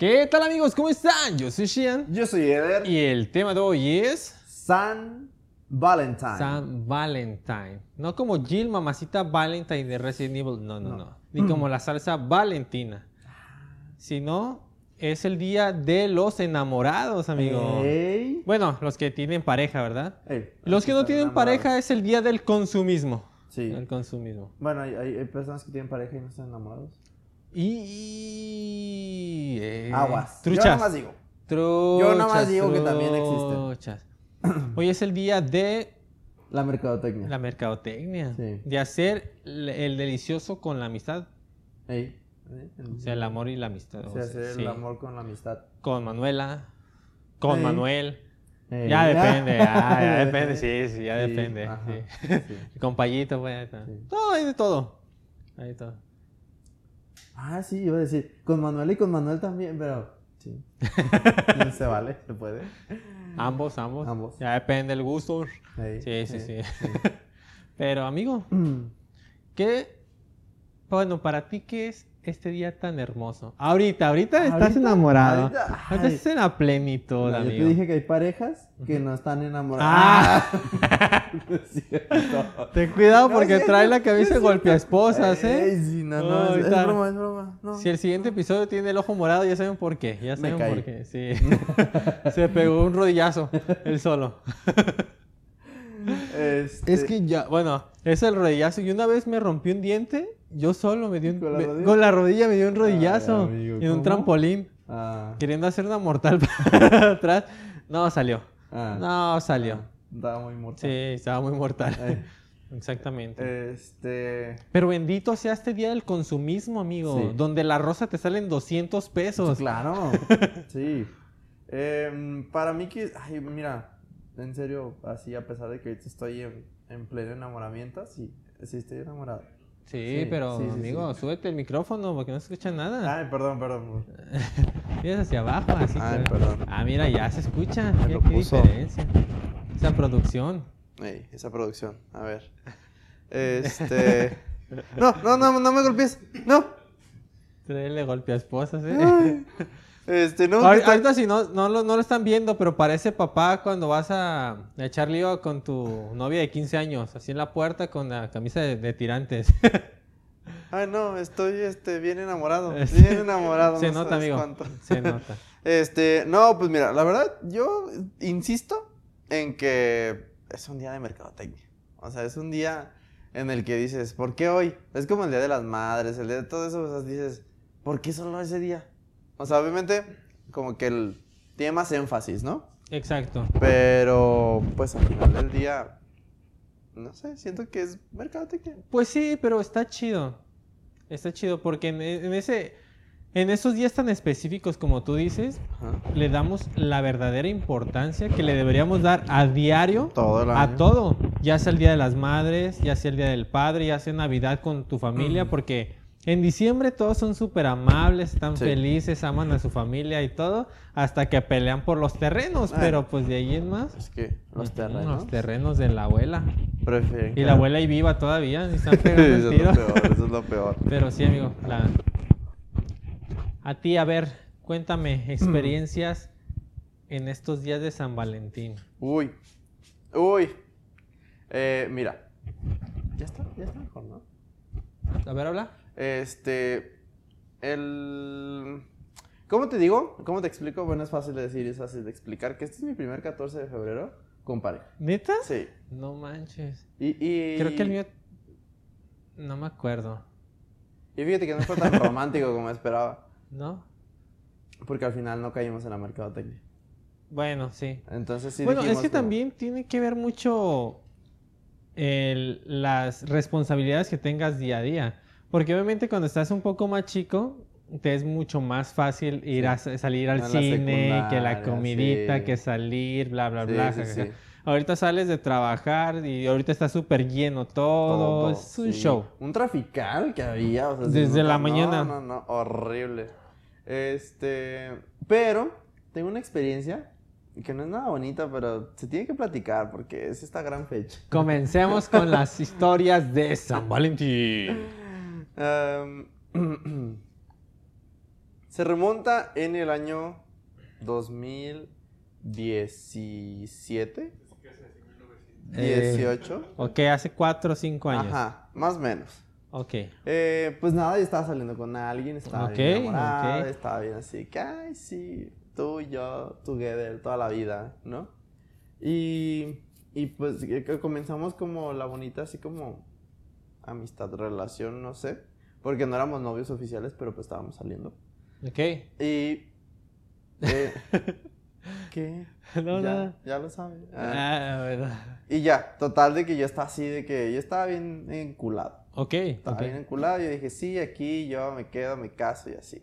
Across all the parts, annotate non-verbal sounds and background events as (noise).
¿Qué tal amigos? ¿Cómo están? Yo soy Shian. Yo soy Eder. Y el tema de hoy es San Valentine. San Valentine. No como Jill, mamacita Valentine de Resident Evil. No, no, no. Ni como la salsa Valentina. Sino es el día de los enamorados, amigo. Ey. Bueno, los que tienen pareja, ¿verdad? Ey, Los que no tienen enamorados. pareja es el día del consumismo. Sí. El consumismo. Bueno, hay personas que tienen pareja y no están enamorados. Y... eh, Aguas. Truchas. Yo nada más digo. Truchas, nada más digo que también existen. Hoy es el día de La mercadotecnia. la mercadotecnia. Sí. De hacer el, el delicioso con la amistad. Ey. O sea, el amor y la amistad. o se sea, hace sí. el amor con la amistad. Con Manuela. Con Ey. Manuel. Ey. Ya depende, (laughs) ah, ya depende, sí, sí, ya Sí, depende. sí. (laughs) Con Payito, pues. Todo, hay de todo. Hay de todo. Ah, sí, iba a decir. Con Manuel y con Manuel también, pero. Sí. No (laughs) se vale, se puede. Ambos, ambos. Ambos. Ya depende del gusto. Sí, sí, sí. (laughs) Pero, amigo, (clears throat) ¿qué? Bueno, para ti, ¿qué es este día tan hermoso? Ahorita, ahorita estás Ahorita, enamorado. ahorita, estás en la plenitud, No, yo te amigo. dije que hay parejas que no están enamoradas. Ah. (laughs) No es cierto. Ten cuidado No, porque trae la camisa es golpea esposas, Ey, ¿eh? sí, no, No, no, es, broma, es broma. No. Si el siguiente episodio tiene el ojo morado, ya saben por qué. Ya saben por qué. Sí. (laughs) Se pegó un rodillazo, él solo. (laughs) Este, Es que ya, bueno, es el rodillazo. Y una vez me rompí un diente, yo solo me dio un. ¿Con la me- rodilla? con la rodilla me dio un rodillazo. Ay, amigo, y en un trampolín. Ah, Queriendo hacer una mortal (laughs) para atrás. No salió. ah, No salió. ah, Estaba muy mortal. Sí, estaba muy mortal. (laughs) Exactamente. Este. Pero bendito sea este día del consumismo, amigo. Sí. Donde la rosa te salen 200 pesos. Claro. (laughs) sí. Em, para mí que. Ay, mira. En serio, así, a pesar de que estoy en, en pleno enamoramiento, sí. Sí, estoy enamorado. Sí, Sí, pero sí, sí, amigo, sí. súbete el micrófono porque no se escucha nada. Ay, perdón, perdón. (laughs) Miras hacia abajo, así. Ay, perdón. Ah, mira, ya se escucha. Me lo qué puso. diferencia. Esa producción. Ey, esa producción. A ver. Este. (laughs) No, no, no, no me golpees. No. (laughs) Trae golpe a esposas, ¿eh? Este. Ahorita si no, no, lo, no lo están viendo, pero parece papá cuando vas a, echar lío con tu novia de 15 años, así en la puerta con la camisa de, de tirantes. Ay, (laughs) no, estoy este, bien enamorado. (laughs) Bien enamorado. Se no nota, amigo. cuánto. Se nota. (laughs) Este, no, pues mira, la verdad, yo insisto en que es un día de mercadotecnia. O sea, es un día en el que dices, ¿por qué hoy? Es como el día de las madres, el día de todo eso, o sea, dices, ¿por qué solo ese día? O sea, obviamente, como que el, tiene más énfasis, ¿no? Exacto. Pero, pues al final del día, no sé, siento que es mercadotecnia. Pues sí, pero está chido. Está chido porque en, en ese, en esos días tan específicos como tú dices, Ajá. le damos la verdadera importancia que le deberíamos dar a diario Todo a todo. Ya sea el Día de las Madres, ya sea el Día del Padre, ya sea Navidad con tu familia, porque en diciembre todos son súper amables, están Sí. felices, aman a su familia y todo, hasta que pelean por los terrenos, Ah. pero pues de ahí en más. Es que los terrenos Los terrenos de la abuela. prefieren. Y la abuela ahí viva todavía, y están pegando eso es lo peor, eso es lo peor. (laughs) Pero sí, amigo. la- A ti, a ver, cuéntame experiencias en estos días de San Valentín. Uy. Uy. Eh, mira. Ya está, ya está mejor, ¿no? A ver, habla. Este. El. ¿Cómo te digo? ¿Cómo te explico? Bueno, es fácil de decir, es fácil de explicar que este es mi primer 14 de febrero con pareja. ¿Neta? Sí. No manches. Y, y- Creo que el mío. No me acuerdo. Y fíjate que no fue tan romántico como esperaba. ¿No? Porque al final no caímos en la mercadotecnia. Bueno, sí. Entonces sí bueno, es que como- también tiene que ver mucho el- las responsabilidades que tengas día a día. Porque obviamente cuando estás un poco más chico, te es mucho más fácil ir Sí. a sa- salir al la cine, que la comidita, sí. que salir, bla, bla, Sí, bla. Ahorita sales de trabajar y ahorita está súper lleno todo. Todo, es un show. Un trafical que había. o sea, se Desde la nota- mañana. No, no, no, horrible. Este, pero tengo una experiencia que no es nada bonita, pero se tiene que platicar porque es esta gran fecha. Comencemos con las (laughs) historias de San Valentín. Em, (clears throat) Se remonta en el año 2017. Eh, 18. Ok, hace 4 o 5 años. Ajá, más o menos. Ok. Eh, pues nada, yo estaba saliendo con alguien, estaba Ok, bien enamorada, estaba bien así, que, ay, sí, tú y yo, together, toda la vida, ¿no? Y, y pues que comenzamos como la bonita, así como amistad, relación, no sé, porque no éramos novios oficiales, pero pues estábamos saliendo. Ok. Y... eh, (laughs) ¿Qué? No, ya, nada. ya lo sabes. Ah. Ah, bueno. Y ya, total de que yo estaba así, de que yo estaba bien enculado. Ok. Estaba ok. bien enculado. Yo dije, sí, aquí yo me quedo, me caso y así.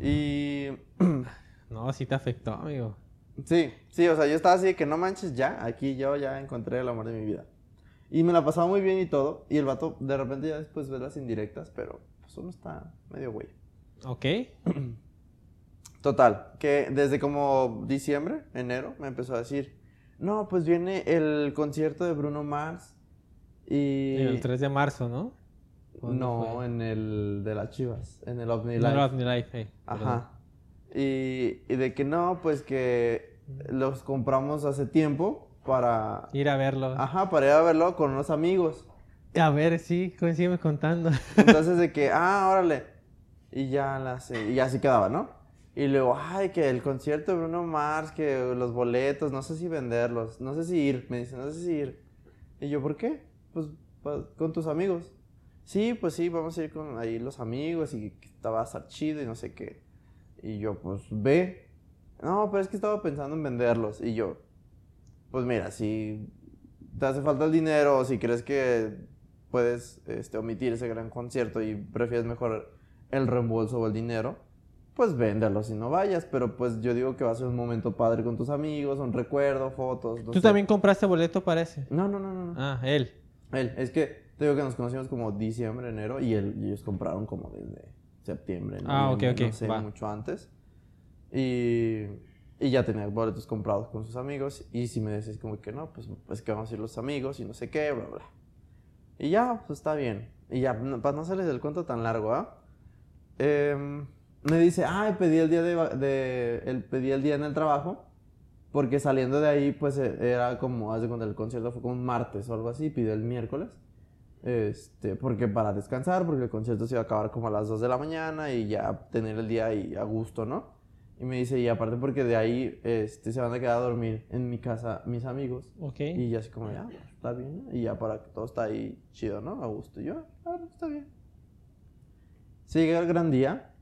Y (clears throat) No, sí te afectó, amigo. sí, sí, o sea, yo estaba así de que no manches ya, aquí yo ya encontré el amor de mi vida. Y me la pasaba muy bien y todo. Y el vato, de repente ya después ves las indirectas, pero pues uno está medio güey. Ok. (clears throat) Total, que desde como diciembre, enero, me empezó a decir, no, pues viene el concierto de Bruno Mars. Y... El 3 de marzo, ¿no? ¿Cuándo No, fue? en el de las chivas, en el OVNI No, Live. no, OVNI Life, eh, perdón. Ajá. Y, y de que no, pues que los compramos hace tiempo para... Ir a verlo. Ajá, para ir a verlo con unos amigos. A ver, sí, sígueme contando. (laughs) Entonces de que, ah, órale. Y ya las, y ya así quedaba, ¿no? Y luego, ay, que el concierto de Bruno Mars, que los boletos, no sé si venderlos, no sé si ir, me dice, no sé si ir. Y yo, ¿por qué? Pues con tus amigos. Sí, pues sí, vamos a ir con ahí los amigos y va a estar chido y no sé qué. Y yo, pues ve. No, pero es que estaba pensando en venderlos. Y yo, pues mira, si te hace falta el dinero o si crees que puedes este, omitir ese gran concierto y prefieres mejor el reembolso o el dinero, pues véndelos y no vayas. Pero pues yo digo que va a ser un momento padre con tus amigos, un recuerdo, fotos. no ¿Tú sé. también compraste boleto para ese? No, no, no, no. Ah, él. Él, es que te digo que nos conocimos como diciembre, enero y, él, y ellos compraron como desde septiembre, Ah, ok, ok, no sé, va. mucho antes. Y, y ya tenía boletos comprados con sus amigos y si me decís como que no, pues, pues que vamos a ir los amigos y no sé qué, bla, bla. Y ya, pues está bien. Y ya, para no hacerles el cuento tan largo, ¿ah? Em, me dice, ay, pedí el día de, el, pedí el día en el trabajo porque saliendo de ahí, pues eh, era como, haz de cuenta, el concierto fue como un martes o algo así, pidió el miércoles. Este, porque para descansar, porque el concierto se iba a acabar como a las 2 de la mañana y ya tener el día ahí a gusto, ¿no? Y me dice, y aparte porque de ahí este, se van a quedar a dormir en mi casa mis amigos. Ok. Y ya así como, ya, está bien. Y ya para que todo está ahí chido, ¿no? A gusto. Y yo, ah, está bien. Se llega el gran día.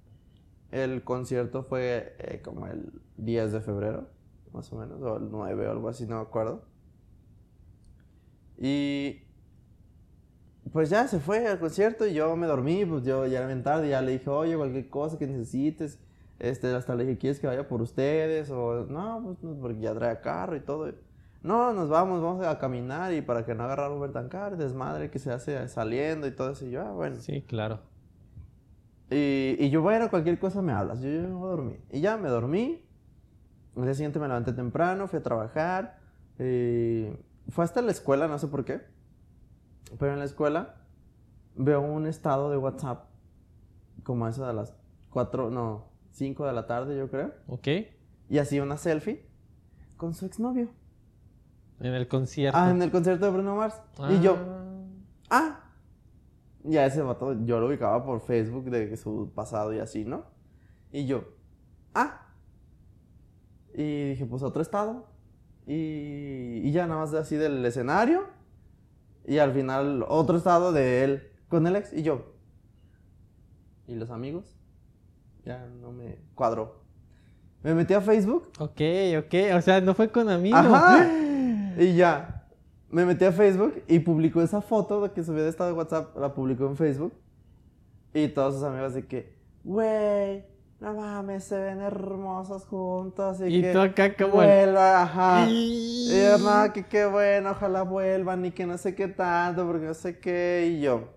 El concierto fue eh, como el 10 de febrero, más o menos, o el 9 o algo así, no me acuerdo. Y pues ya se fue al concierto y yo me dormí, pues yo ya era bien tarde, ya le dije, oye, cualquier cosa que necesites, este, hasta le dije, ¿quieres que vaya por ustedes? O no, pues no, porque ya trae carro y todo. No, nos vamos, vamos a caminar y para que no agarrar Uber tan caro, desmadre que se hace saliendo y todo eso. Y yo, ah, bueno. Sí, claro. Y, y yo, bueno, cualquier cosa me hablas, yo, yo me voy a dormir. Y ya me dormí. El día siguiente me levanté temprano, fui a trabajar. y fue hasta la escuela, no sé por qué. Pero en la escuela veo un estado de WhatsApp, como eso de las 4, no, 5 de la tarde, yo creo. Ok. Y así una selfie con su exnovio. En el concierto. Ah, en el concierto de Bruno Mars. Y yo, Ah. ah. Ya ese vato, yo lo ubicaba por Facebook de su pasado y así, ¿no? Y yo, ah. Y dije, pues otro estado. Y, y ya nada más así del escenario. Y al final otro estado de él con el ex. Y yo, ¿y los amigos? Ya no me cuadró. Me metí a Facebook. Ok, ok. O sea, no fue con amigos. Ajá. (gasps) Y ya. Me metí a Facebook y publicó esa foto de que subió de estado de WhatsApp, la publicó en Facebook. Y todos sus amigos de que, güey, no mames, se ven hermosos juntos. Y, Y que tú acá como el- vuelva, ajá. Y- (laughs) Y yo, no, que qué bueno, ojalá vuelvan y que no sé qué tanto, porque no sé qué. Y yo,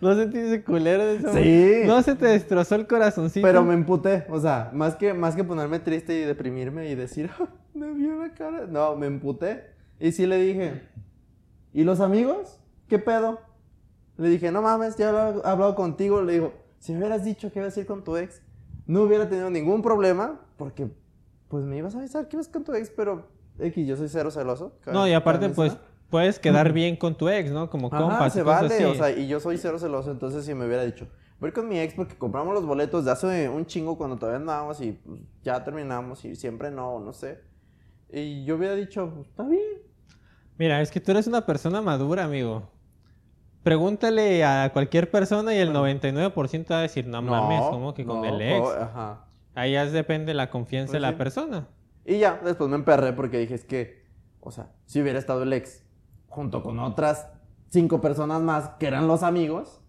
¿No sentiste culero de eso? Sí. ¿No se te destrozó el corazoncito? Pero me emputé, o sea, más que, más que ponerme triste y deprimirme y decir, "Ah, me vio la cara. No, me emputé. Y sí le dije, ¿y los amigos? ¿Qué pedo? Le dije, no mames, ya he hablado, contigo. Le digo, si me hubieras dicho que ibas a ir con tu ex, no hubiera tenido ningún problema porque pues me ibas a avisar que ibas con tu ex, pero X, yo soy cero celoso. cabe- No, y aparte, pues. Puedes quedar bien con tu ex, ¿no? Como Ajá, compas. y se cosas vale, así. o sea, y yo soy cero celoso, entonces si me hubiera dicho, voy con mi ex porque compramos los boletos de hace un chingo cuando todavía andábamos y pues, ya terminamos y siempre no, no sé. Y yo hubiera dicho, pues, está bien. Mira, es que tú eres una persona madura, amigo. Pregúntale a cualquier persona y el 99% va a decir, no, mames, como que con no, el ex. oh, ajá. Ahí ya depende de la confianza Pues de la sí. persona. Y ya, después me emperré porque dije, es que, o sea, si hubiera estado el ex junto con otras cinco personas más que eran los amigos,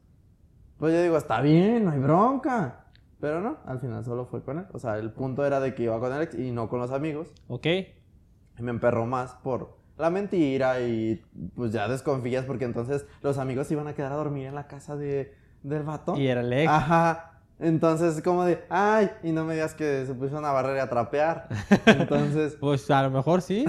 pues yo digo, está bien, no hay bronca. Pero no, al final solo fue con él. O sea, el punto era de que iba con el ex y no con los amigos. ¿Ok? Y me emperró más por la mentira y pues ya desconfías porque entonces los amigos iban a quedar a dormir en la casa de, del vato. Y era el ex. Ajá. Entonces, como de, ay, y no me digas que se puso una barrera a trapear. (laughs) Entonces, Pues a lo mejor sí.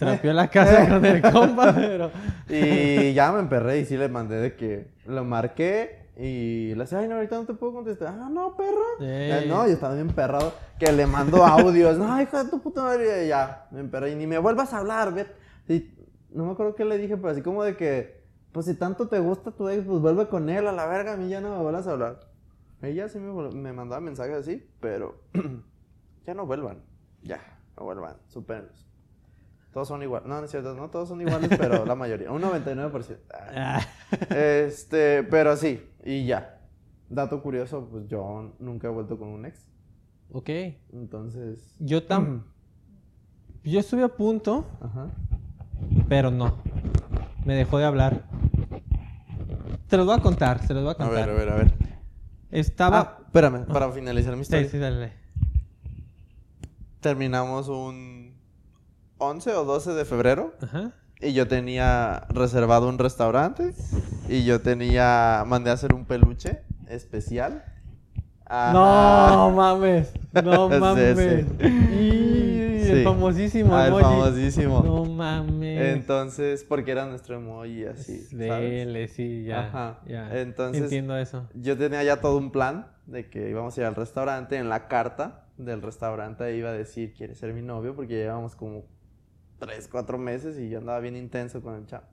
Trapeó la casa (laughs) con el compa, pero... y ya me emperré y sí le mandé de que lo marqué y le decía, ay, no, ahorita no te puedo contestar. Ah, no, perro. Eh. No, yo estaba bien emperrado que le mando audios. No, hijo de tu puta madre. Y ya, me emperré y ni me vuelvas a hablar, ve. Y no me acuerdo qué le dije, pero así como de que, pues si tanto te gusta tu ex, pues vuelve con él a la verga, a mí ya no me vuelvas a hablar. Ella sí me, me mandaba mensajes así, pero (clears throat) ya no vuelvan. Ya, no vuelvan, supérenlos. Todos son iguales. No, no es cierto, no todos son iguales, pero la mayoría. Un 99%. Ay. (laughs) Ah, Este, pero sí, y ya. Dato curioso, pues yo nunca he vuelto con un ex. ok. Entonces. Yo tam... (clears throat) Yo estuve a punto, Ajá. pero no. Me dejó de hablar. Te los voy a contar, se los voy a A contar. ver, a ver, a ver. Estaba... Ah, espérame, para finalizar mi sí, historia. sí, dale. Terminamos un 11 o 12 de febrero Ajá. y yo tenía reservado un restaurante y yo tenía. Mandé a hacer un peluche especial. Ajá. No mames, no (laughs) mames. sí. Y el Sí. famosísimo Ah, el emoji. famosísimo. No mames. Entonces, porque era nuestro emoji así. Dele, sí, ya. Ajá. ya. Entonces- Entiendo eso. Yo tenía ya todo un plan de que íbamos a ir al restaurante. En la carta del restaurante iba a decir, ¿quieres ser mi novio? Porque ya llevamos como 3, 4 meses y yo andaba bien intenso con el chavo.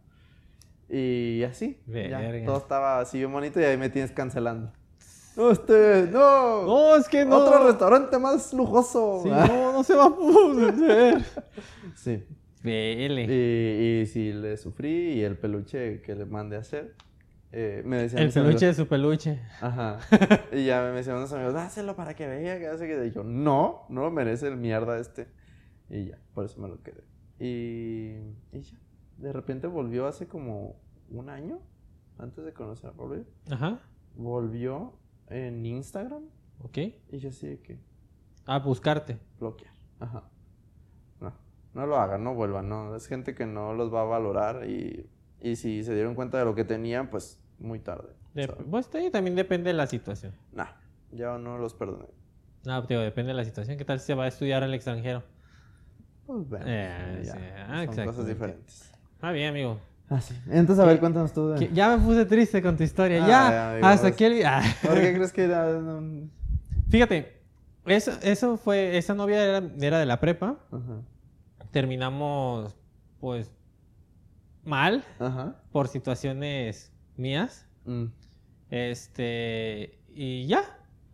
Y así, ya, todo estaba así bien bonito y ahí me tienes cancelando. ¡No, usted! ¡No! No, es que no. ¡Otro restaurante más lujoso! Sí, no, no se va a poder. (laughs) Sí. Y, y sí, le sufrí y el peluche que le mandé a hacer. eh, me decían El mis amigos- peluche de su peluche. Ajá. (laughs) y ya me decían unos amigos, dáselo para que vea que hace que. Y yo, no, no lo merece el mierda este. Y ya, por eso me lo quedé. Y, y ya. De repente volvió hace como un año, antes de conocer a Pablo. Ajá. Volvió en Instagram Ok. y yo así de que A buscarte. bloquear. Ajá. No, no lo hagan, no vuelvan, no. Es gente que no los va a valorar y, y si se dieron cuenta de lo que tenían, pues muy tarde. De- pues también depende de la situación. Nah, yo no los perdoné. No, digo, depende de la situación. ¿Qué tal si se va a estudiar al extranjero? Pues bueno, Eh, ya, ah, son cosas diferentes. Ah, bien, amigo. Ah, sí. Entonces, a ver, ¿Qué- cuéntanos tú. de- Que Ya me puse triste con tu historia. Ah, ya, ya, amigo, hasta pues. aquí el... ah. ¿Por qué crees que era (laughs) Fíjate, eso, eso fue... Esa novia era, era de la prepa. Terminamos, pues, mal Ajá. por situaciones mías. Mm. Este... Y ya.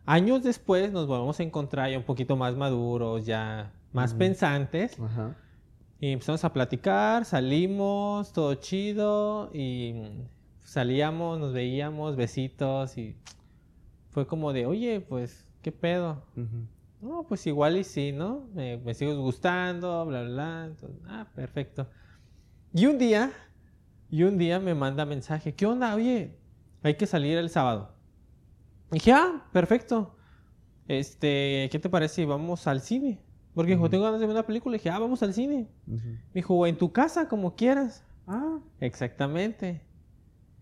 Años después nos volvemos a encontrar ya un poquito más maduros, ya más pensantes. Y empezamos a platicar, salimos, todo chido, y salíamos, nos veíamos, besitos, y fue como de, oye, pues, ¿qué pedo? No, pues igual y sí, ¿no? Me, me sigues gustando, bla, bla, bla. Entonces, ah, perfecto. Y un día, y un día me manda mensaje, ¿qué onda? Oye, hay que salir el sábado. Y dije, ah, perfecto. Este, ¿qué te parece si vamos al cine? Porque dijo, tengo ganas de ver una película. Y dije, ah, vamos al cine. Me dijo, o en tu casa, como quieras. Ah. Exactamente.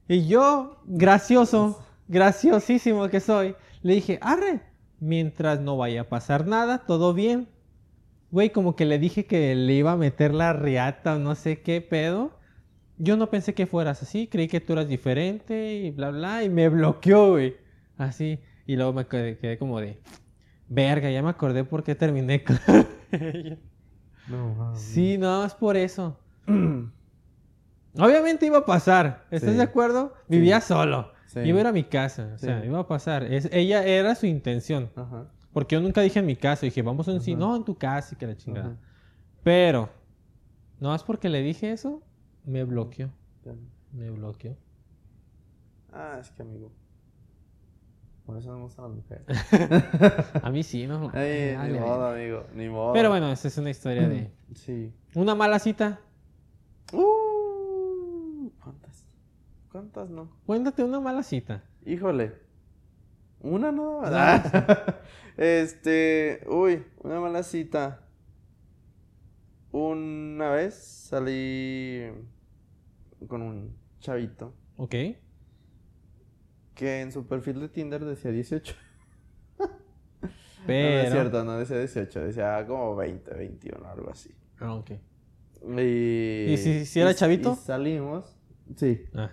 Y yo, gracioso, graciosísimo que soy, le dije, arre, mientras no vaya a pasar nada, todo bien. Güey, como que le dije que le iba a meter la riata o no sé qué pedo. Yo no pensé que fueras así, creí que tú eras diferente y bla, bla, y me bloqueó, güey. Así. Y luego me quedé, quedé como de, verga, ya me acordé por qué terminé (laughs) con ella. No. Sí, no, es por eso. Obviamente iba a pasar, ¿estás Sí. de acuerdo? Vivía solo, Sí. iba a ir a mi casa, o sea, Sí. iba a pasar. Es, ella era su intención, Ajá. porque yo nunca dije en mi casa, dije, vamos a un Ajá. no, en tu casa y que la chingada. Ajá. Pero, no más porque le dije eso, me bloqueó, me bloqueó. Ah, es que amigo. Por eso no me gustan las mujeres. (laughs) A mí sí, ¿no? Ay, Dale, ni modo, amigo. Ni modo. Pero bueno, esa es una historia de... (clears throat) Sí. Una mala cita, Uh, ¿Cuántas? ¿Cuántas no? cuéntate una mala cita. Híjole. Una no. Ah. (laughs) este. Uy, una mala cita. Una vez salí con un chavito ¿Ok? Que en su perfil de Tinder decía 18. (laughs) Pero... No, no es cierto, no decía 18, decía como 20, 21, algo así. Ah, ok. Y, ¿Y si- si era y- chavito? y salimos, sí, Ah,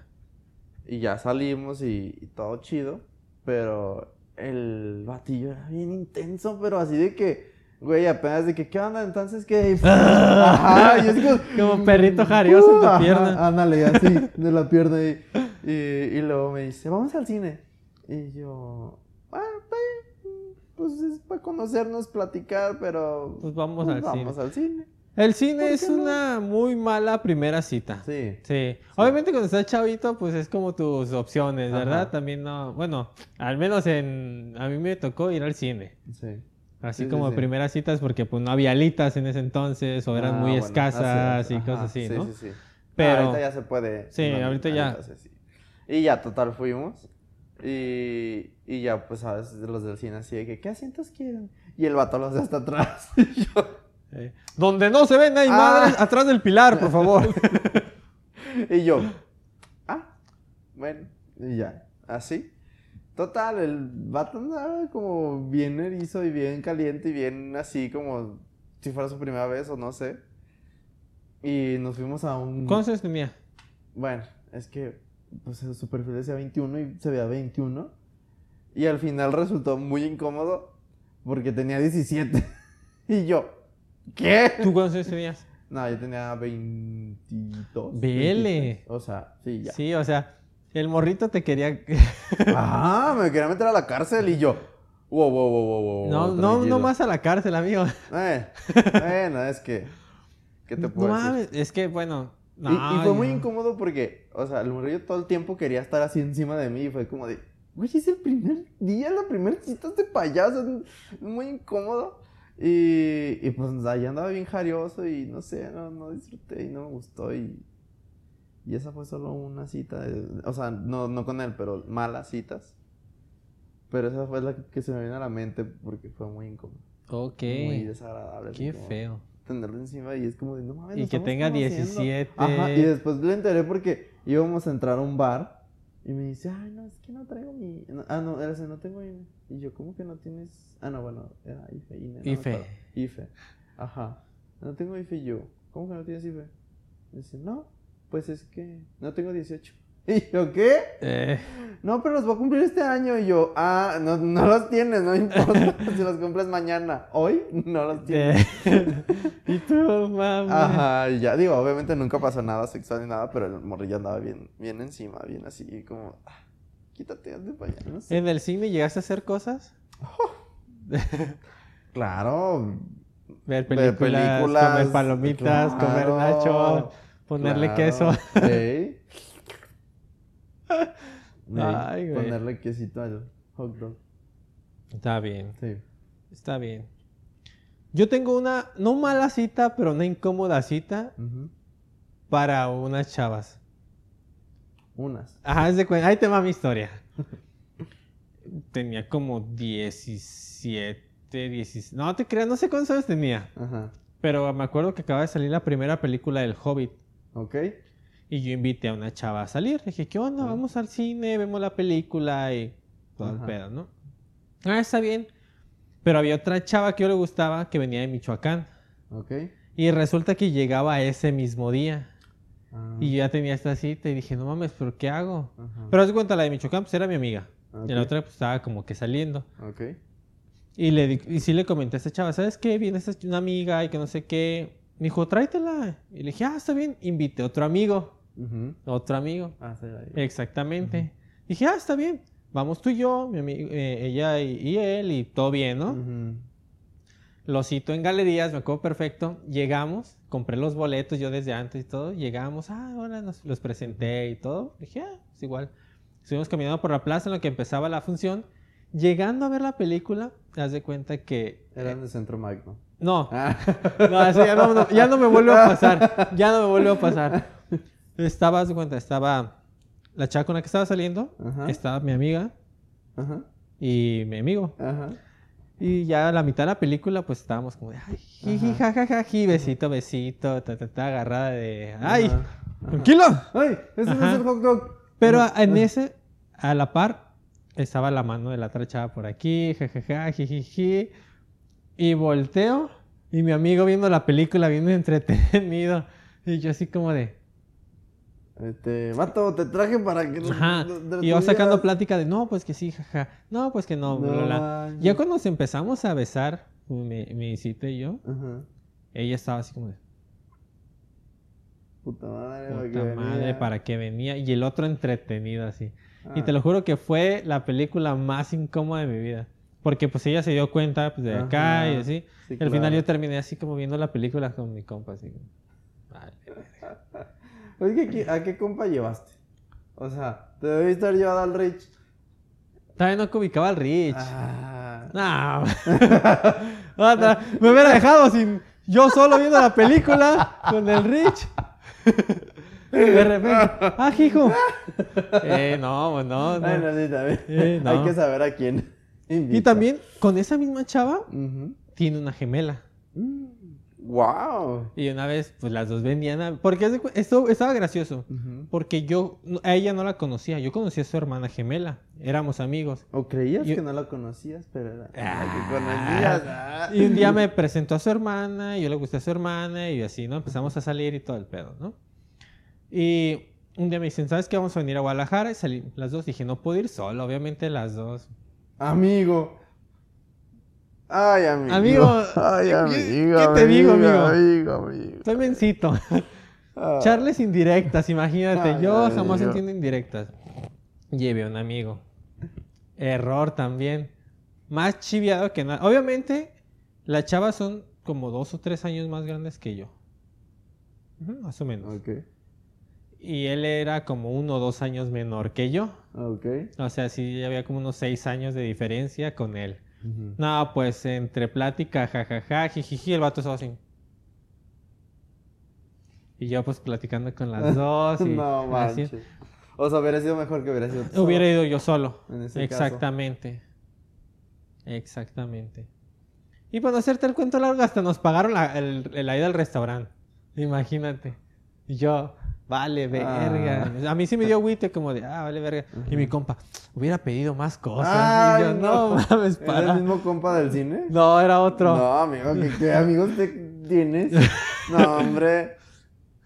y ya salimos y, y todo chido, pero el batillo era bien intenso, pero así de que, güey, apenas de que, ¿qué onda? Entonces, ¿qué? (laughs) Ajá, y así como... Como perrito jarioso en tu Ajá, pierna. Ándale, así, de la pierna. Y, y, y luego me dice, vamos al cine. Y yo, ah, pues es para conocernos, platicar, pero... Pues vamos pues al vamos cine. al cine. El cine ¿Por es no? una muy mala primera cita. Sí. Sí. Obviamente cuando estás chavito, pues es como tus opciones, ¿verdad? Ajá. También no, bueno, al menos en a mí me tocó ir al cine. Sí. Así Sí, sí, como sí. primeras citas porque pues no había alitas en ese entonces o eran Ah, muy bueno, escasas así, y ajá, cosas así, sí, ¿no? Sí, sí, Pero- Ah, ahorita ya se puede. Sí, ahorita ya. sí, sí. Y ya, total, fuimos. Y, y ya, pues, sabes, los del cine así de que, ¿qué asientos quieren? Y el vato los de hasta atrás. (laughs) Y yo, Eh, Donde no se ven ahí, Ah. madres, atrás del pilar, por favor. (laughs) y yo, ah, bueno, y ya, así. Total, el vato andaba como bien erizo y bien caliente y bien así como si fuera su primera vez o no sé. Y nos fuimos a un... ¿Cuántos años tenía? Bueno, es que pues su perfil decía 21 y se veía 21. Y al final resultó muy incómodo porque tenía 17. (laughs) y yo, ¿qué? ¿Tú cuántos años tenías? No, yo tenía 22. Vele. 23. O sea, sí, ya. Sí, o sea, el morrito te quería... (laughs) Ah, me quería meter a la cárcel y yo, wow, wow, wow, wow, wow. no, no, tranquilo. no más a la cárcel, amigo. Eh, (laughs) bueno, es que, ¿qué te No puedo decir? mames, es que bueno... Y- y, fue muy no. incómodo porque, o sea, el morrillo todo el tiempo quería estar así encima de mí y fue como de, güey, es el primer día, la primera cita de payaso, es muy incómodo. Y, y pues ahí andaba bien jarioso y no sé, no, no disfruté y no me gustó y, y esa fue solo una cita, de- o sea, no, no con él, pero malas citas. Pero esa fue la que se me vino a la mente porque fue muy incómodo, Ok. muy desagradable. Qué feo. Tenerlo encima y es como de no mames. Y que tenga conociendo". 17. Ajá, y después le enteré porque íbamos a entrar a un bar y me dice, ay, no, es que no traigo mi. ah, no, era ese, no tengo INE. Y yo, ¿cómo que no tienes? Ah, no, bueno, era IFE, INE. no me IFE. IFE. Ajá. No tengo IFE y yo, ¿cómo que no tienes IFE? dice, no, pues es que no tengo 18. (laughs) Y yo, ¿qué? Eh, No, pero los voy a cumplir este año. Y yo, ah, no, no los tienes, no importa (laughs) si los cumples mañana. Hoy no los tienes. eh. (laughs) y tú, mami. Ajá, y ya digo, obviamente nunca pasó nada sexual ni nada, pero el morrillo andaba bien, bien encima, bien así, como, ah, quítate, hazte para allá, no sé. ¿En el cine llegaste a hacer cosas? Claro. Ver Ver películas, comer palomitas, comer nacho, ponerle claro. queso. Ey, Ay, güey. Ponerle quesito al hot dog. Está bien, Sí. está bien. Yo tengo una, no mala cita, pero una incómoda cita para unas chavas. Unas. Ajá, es de cuen- ahí te va mi historia. (laughs) Tenía como 17, 16. No te creas, no sé cuántos años tenía. Ajá. Pero me acuerdo que acaba de salir la primera película del Hobbit. ¿Ok? Y yo invité a una chava a salir. Dije, ¿qué onda? Vamos al cine, vemos la película y todo el pedo, ¿no? Ah, está bien. Pero había otra chava que yo le gustaba que venía de Michoacán. ¿Ok? Y resulta que llegaba ese mismo día. Ah, Y yo ya tenía esta cita y dije, no mames, ¿pero qué hago? ajá. Pero haz cuenta, la de Michoacán, pues era mi amiga. Y la otra pues, estaba como que saliendo. Ok. Y, le, y sí le comenté a esta chava, ¿sabes qué? Viene una amiga y que no sé qué. Me dijo, tráetela. Y le dije, ah, está bien. Invité a otro amigo. Otro amigo. Ah, sí. Exactamente. Dije, ah, está bien. Vamos tú y yo, mi eh, ella y, y él, y todo bien, ¿no? Lo cito en galerías, me acuerdo perfecto. Llegamos, compré los boletos yo desde antes y todo. Llegamos, ah, nos, los presenté y todo. Dije, ah, es igual. Estuvimos caminando por la plaza en lo que empezaba la función. Llegando a ver la película, te das de cuenta que... Eran de Centro Magno. No, Ah. no, eso ya no, no- ya no me vuelve a pasar. Ya no me vuelve a pasar. Estaba, de cuenta, estaba la chava con la que estaba saliendo, Ajá. estaba mi amiga Ajá. y mi amigo. Ajá. Y ya a la mitad de la película, pues estábamos como de, ay, jiji, Ajá. jajaja, besito, besito, ta, ta, ta, agarrada de, ay, tranquilo. ¡Ay! ¡Ese es el hot dog! Pero en ese, a la par, estaba la mano de la otra chava por aquí, jajaja, jijiji. Y volteo, y mi amigo viendo la película, viendo entretenido. Y yo así como de, Este, Mato, te traje para que... ajá. Y yo sacando plática de, no, pues que sí, jaja. No, pues que no, bla, No bla, bla. manches. Ya cuando nos empezamos a besar, mi, mi cita y yo, Ajá. ella estaba así como de, Puta madre, ¿para madre, venía? para que venía. Y el otro entretenido así. Y Ah. te lo juro que fue la película más incómoda de mi vida. Porque pues ella se dio cuenta pues, de acá y así. Sí, y al final yo terminé así como viendo la película con mi compa. Así. Vale. Oye, ¿qué- ¿a qué compa llevaste? O sea, te debiste haber llevado al Rich. Todavía no ubicaba al Rich. Ah. No. (laughs) Me hubiera dejado sin yo solo viendo la película con el Rich. (laughs) De repente. Ah, hijo. (laughs) Eh, no, pues no. no. Bueno, sí, también. Eh, no. Hay que saber a quién. Y también con esa misma chava tiene una gemela. Wow. Y una vez, pues las dos venían a... Porque esto estaba gracioso. Porque yo a ella no la conocía. Yo conocía a su hermana gemela. Éramos amigos. O creías Yo- que no la conocías, pero era la que Ah. conocías. Ah. Y un día me presentó a su hermana, y yo le gusté a su hermana, y así, ¿no? Empezamos a salir y todo el pedo, ¿no? Y un día me dicen, ¿sabes qué? Vamos a venir a Guadalajara. Y salí las dos. Dije, no puedo ir solo, obviamente las dos. Amigo. Ay, amigo. Amigo, Ay, ¿qué- amigo. qué te digo, amigo? Amigo, amigo. Estoy mencito. Ah. Charles indirectas, imagínate. Ay, Yo jamás entiendo indirectas. Lleve a un amigo. Error también. Más chiviado que nada. Obviamente, las chavas son como dos o tres años más grandes que yo. Más o menos. Y él era como uno o dos años menor que yo. Ok. O sea, sí había como unos seis años de diferencia con él. No, pues entre plática, jajaja, jijiji, el vato estaba así. Y yo pues platicando con las (laughs) dos. Y no así. O sea, hubiera sido mejor que hubiera sido tú Hubiera solo. ido yo solo. En ese caso. Exactamente. Exactamente. Y para no hacerte el cuento largo, hasta nos pagaron la, el- la ida al restaurante. Imagínate. Y yo, vale, verga. A mí sí me dio agüite como de, ah, vale, verga. Y mi compa, hubiera pedido más cosas. Ay, y yo, no, mames, ¿Era para. el mismo compa del cine? No, era otro. No, amigo, ¿qué, qué amigos te tienes? (laughs) No, hombre.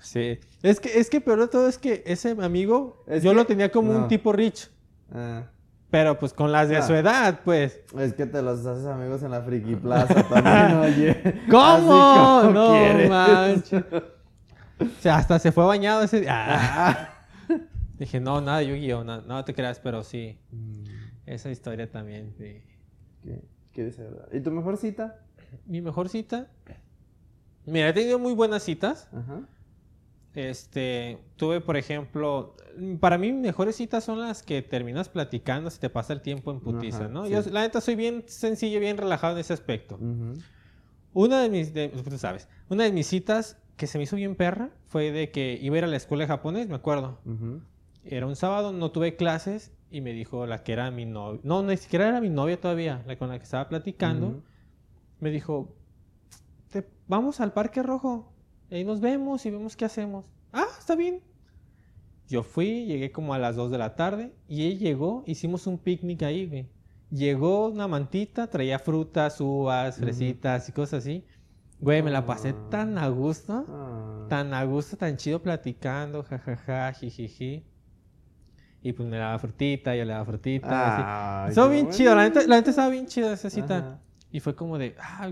Sí. Es que, es que peor de todo es que ese amigo, Es yo que- lo tenía como no. un tipo rich. Ah, Pero pues con las de Ah. su edad, pues. es que te los haces amigos en la Friki Plaza también, (laughs) oye. ¿Cómo? No manches. (laughs) O sea, hasta se fue bañado ese día. Ah. (laughs) Dije, no, nada de Yu-Gi-Oh! No, no te creas, pero sí. Mm, Esa historia también. sí. ¿Qué? ¿Qué verdad? ¿Y tu mejor cita? Mi mejor cita. Mira, he tenido muy buenas citas. Ajá. Este, tuve, por ejemplo, para mí mejores citas son las que terminas platicando, se te pasa el tiempo en putiza, Ajá, ¿no? sí. Yo, la neta, soy bien sencillo, bien relajado en ese aspecto. Una de mis, de- tú sabes, una de mis citas que se me hizo bien perra fue de que iba a ir a la escuela de japonés, me acuerdo. Era un sábado, no tuve clases y me dijo la que era mi novia, no, ni siquiera era mi novia todavía, la con la que estaba platicando, me dijo, "Te- vamos al Parque Rojo, y ahí nos vemos y vemos qué hacemos. Ah, está bien. Yo fui, llegué como a las 2 de la tarde y ella llegó, hicimos un picnic ahí, güey. Llegó una mantita, traía frutas, uvas, fresitas y cosas así. Güey, me la pasé Ah. tan a gusto, Ah. tan a gusto, tan chido platicando, jajaja, jijiji. Y pues me daba frutita, yo le daba frutita. así. Estuvo qué bien chido, la bonito. la neta estaba bien chida esa cita. Ajá. Y fue como de, ah,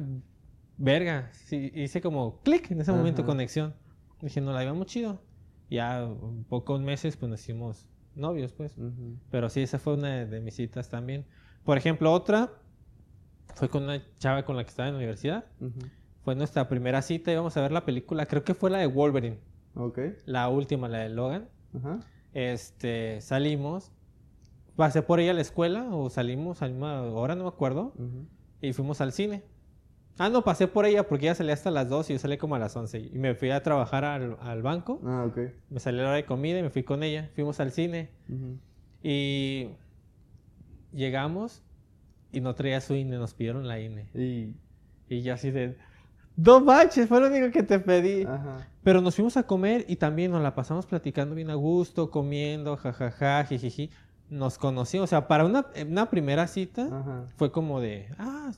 verga. Sí, hice como clic en ese momento, Ajá. conexión. Dije, no, la íbamos chido. Ya un pocos meses, pues nos hicimos novios, pues. Ujú. Pero sí, esa fue una de, de mis citas también. Por ejemplo, otra fue con una chava con la que estaba en la universidad. Ujú. Fue nuestra primera cita, íbamos a ver la película, creo que fue la de Wolverine, Ok. la última, la de Logan. Ajá. Este, salimos, pasé por ella a la escuela o salimos a la misma hora, no me acuerdo, y fuimos al cine. Ah, no, pasé por ella porque ella salía hasta las 2 y yo salí como a las 11. Y me fui a trabajar al, al banco, Ah, ok. me salió la hora de comida y me fui con ella. Fuimos al cine y llegamos y no traía su INE, nos pidieron la INE. Y. Y yo así de, dos baches, fue lo único que te pedí. Ajá. Pero nos fuimos a comer y también nos la pasamos platicando bien a gusto, comiendo, jajaja, jijiji. Nos conocimos, o sea, para una, una primera cita Ajá. fue como de, ah,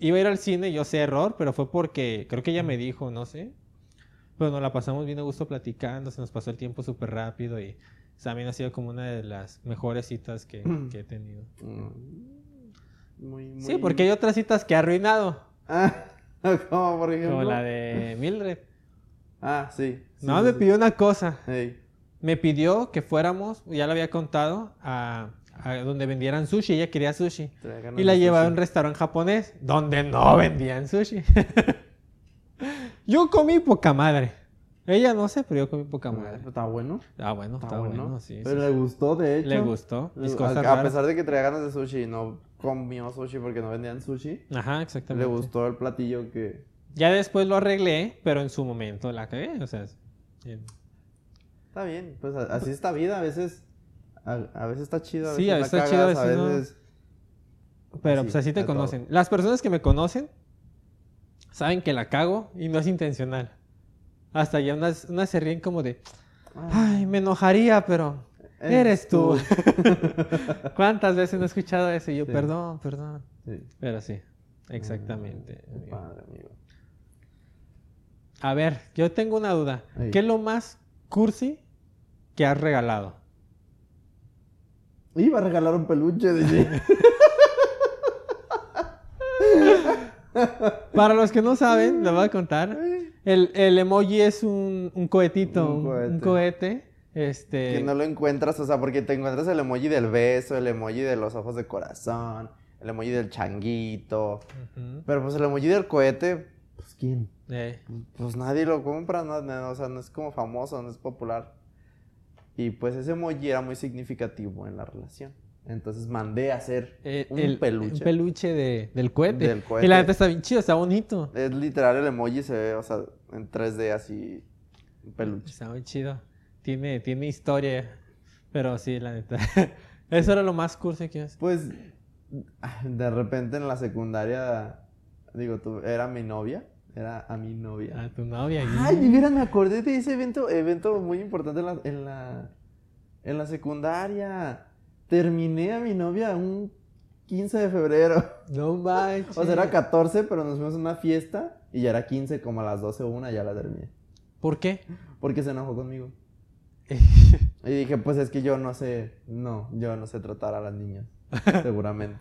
iba a ir al cine, yo sé error, pero fue porque creo que ella me dijo, no sé. Pero nos la pasamos bien a gusto platicando, se nos pasó el tiempo súper rápido y también ha sido como una de las mejores citas que, (clears throat) que he tenido. Mm. Muy, muy... Sí, porque hay otras citas que he arruinado, Ah, (laughs) ¿cómo por ejemplo? como la de Mildred. Ah, sí. sí, No, sí, me sí. pidió una cosa. Ey. Me pidió que fuéramos, ya lo había contado, a, a donde vendieran sushi. Ella quería sushi. Y la llevaba a un restaurante japonés donde no (laughs) vendían sushi. (laughs) yo comí poca madre. Ella no sé, pero yo comí poca madre. ¿Está bueno? Ah, bueno, Está, está, bueno. bueno. sí, Pero le gustó, de hecho. Le gustó. Mis a- cosas a, raras. pesar de que traía ganas de sushi y no comió sushi porque no vendían sushi, Ajá, le exactamente. gustó el platillo que... Ya después lo arreglé, pero en su momento la cagué. O sea, Está bien, pues a- así está vida, a veces... A, a veces está chido, a Sí, veces a la veces está chido, a a veces no. pero Así, pues así te todo. conocen. Las personas que me conocen saben que la cago y no es intencional. Hasta ya unas, unas se ríen como de, ay, me enojaría, pero eres tú. (laughs) ¿Cuántas veces no he escuchado eso? Y yo, Sí. perdón, perdón. Sí. Pero sí, exactamente. Qué amigo. padre, amigo. A ver, yo tengo una duda. ¿Qué es lo más cursi que has regalado? Iba a regalar un peluche, dice. (laughs) Para los que no saben, les voy a contar. El, el emoji es un, un cohetito, Un un, cohete. un cohete. Este, Que no lo encuentras, o sea, porque te encuentras el emoji del beso, el emoji de los ojos de corazón, el emoji del changuito. Pero pues el emoji del cohete, pues ¿quién? Eh, Pues nadie lo compra, no, no, o sea, no es como famoso, no es popular. Y pues ese emoji era muy significativo en la relación. Entonces mandé a hacer eh, un el- peluche. un peluche de- del cohete. Del cohete. Y la neta está bien chido, está bonito. Es literal el emoji se ve, o sea, en 3D así, un peluche. Está muy chido. Tiene, tiene historia. Pero sí, la neta. (laughs) Eso era lo más cursi que es. Pues de repente en la secundaria, digo, tú, era mi novia, era a mi novia. A tu novia. Ay, veras, me acordé de ese evento, evento muy importante en la, en la, en la secundaria. Terminé a mi novia un 15 de febrero. No manches. O sea, era 14, pero nos fuimos a una fiesta y ya era 15, como a las 12 o 1 ya la terminé. ¿Por qué? Porque se enojó conmigo. (laughs) Y dije, pues es que yo no sé, no, yo no sé tratar a las niñas, (laughs) seguramente.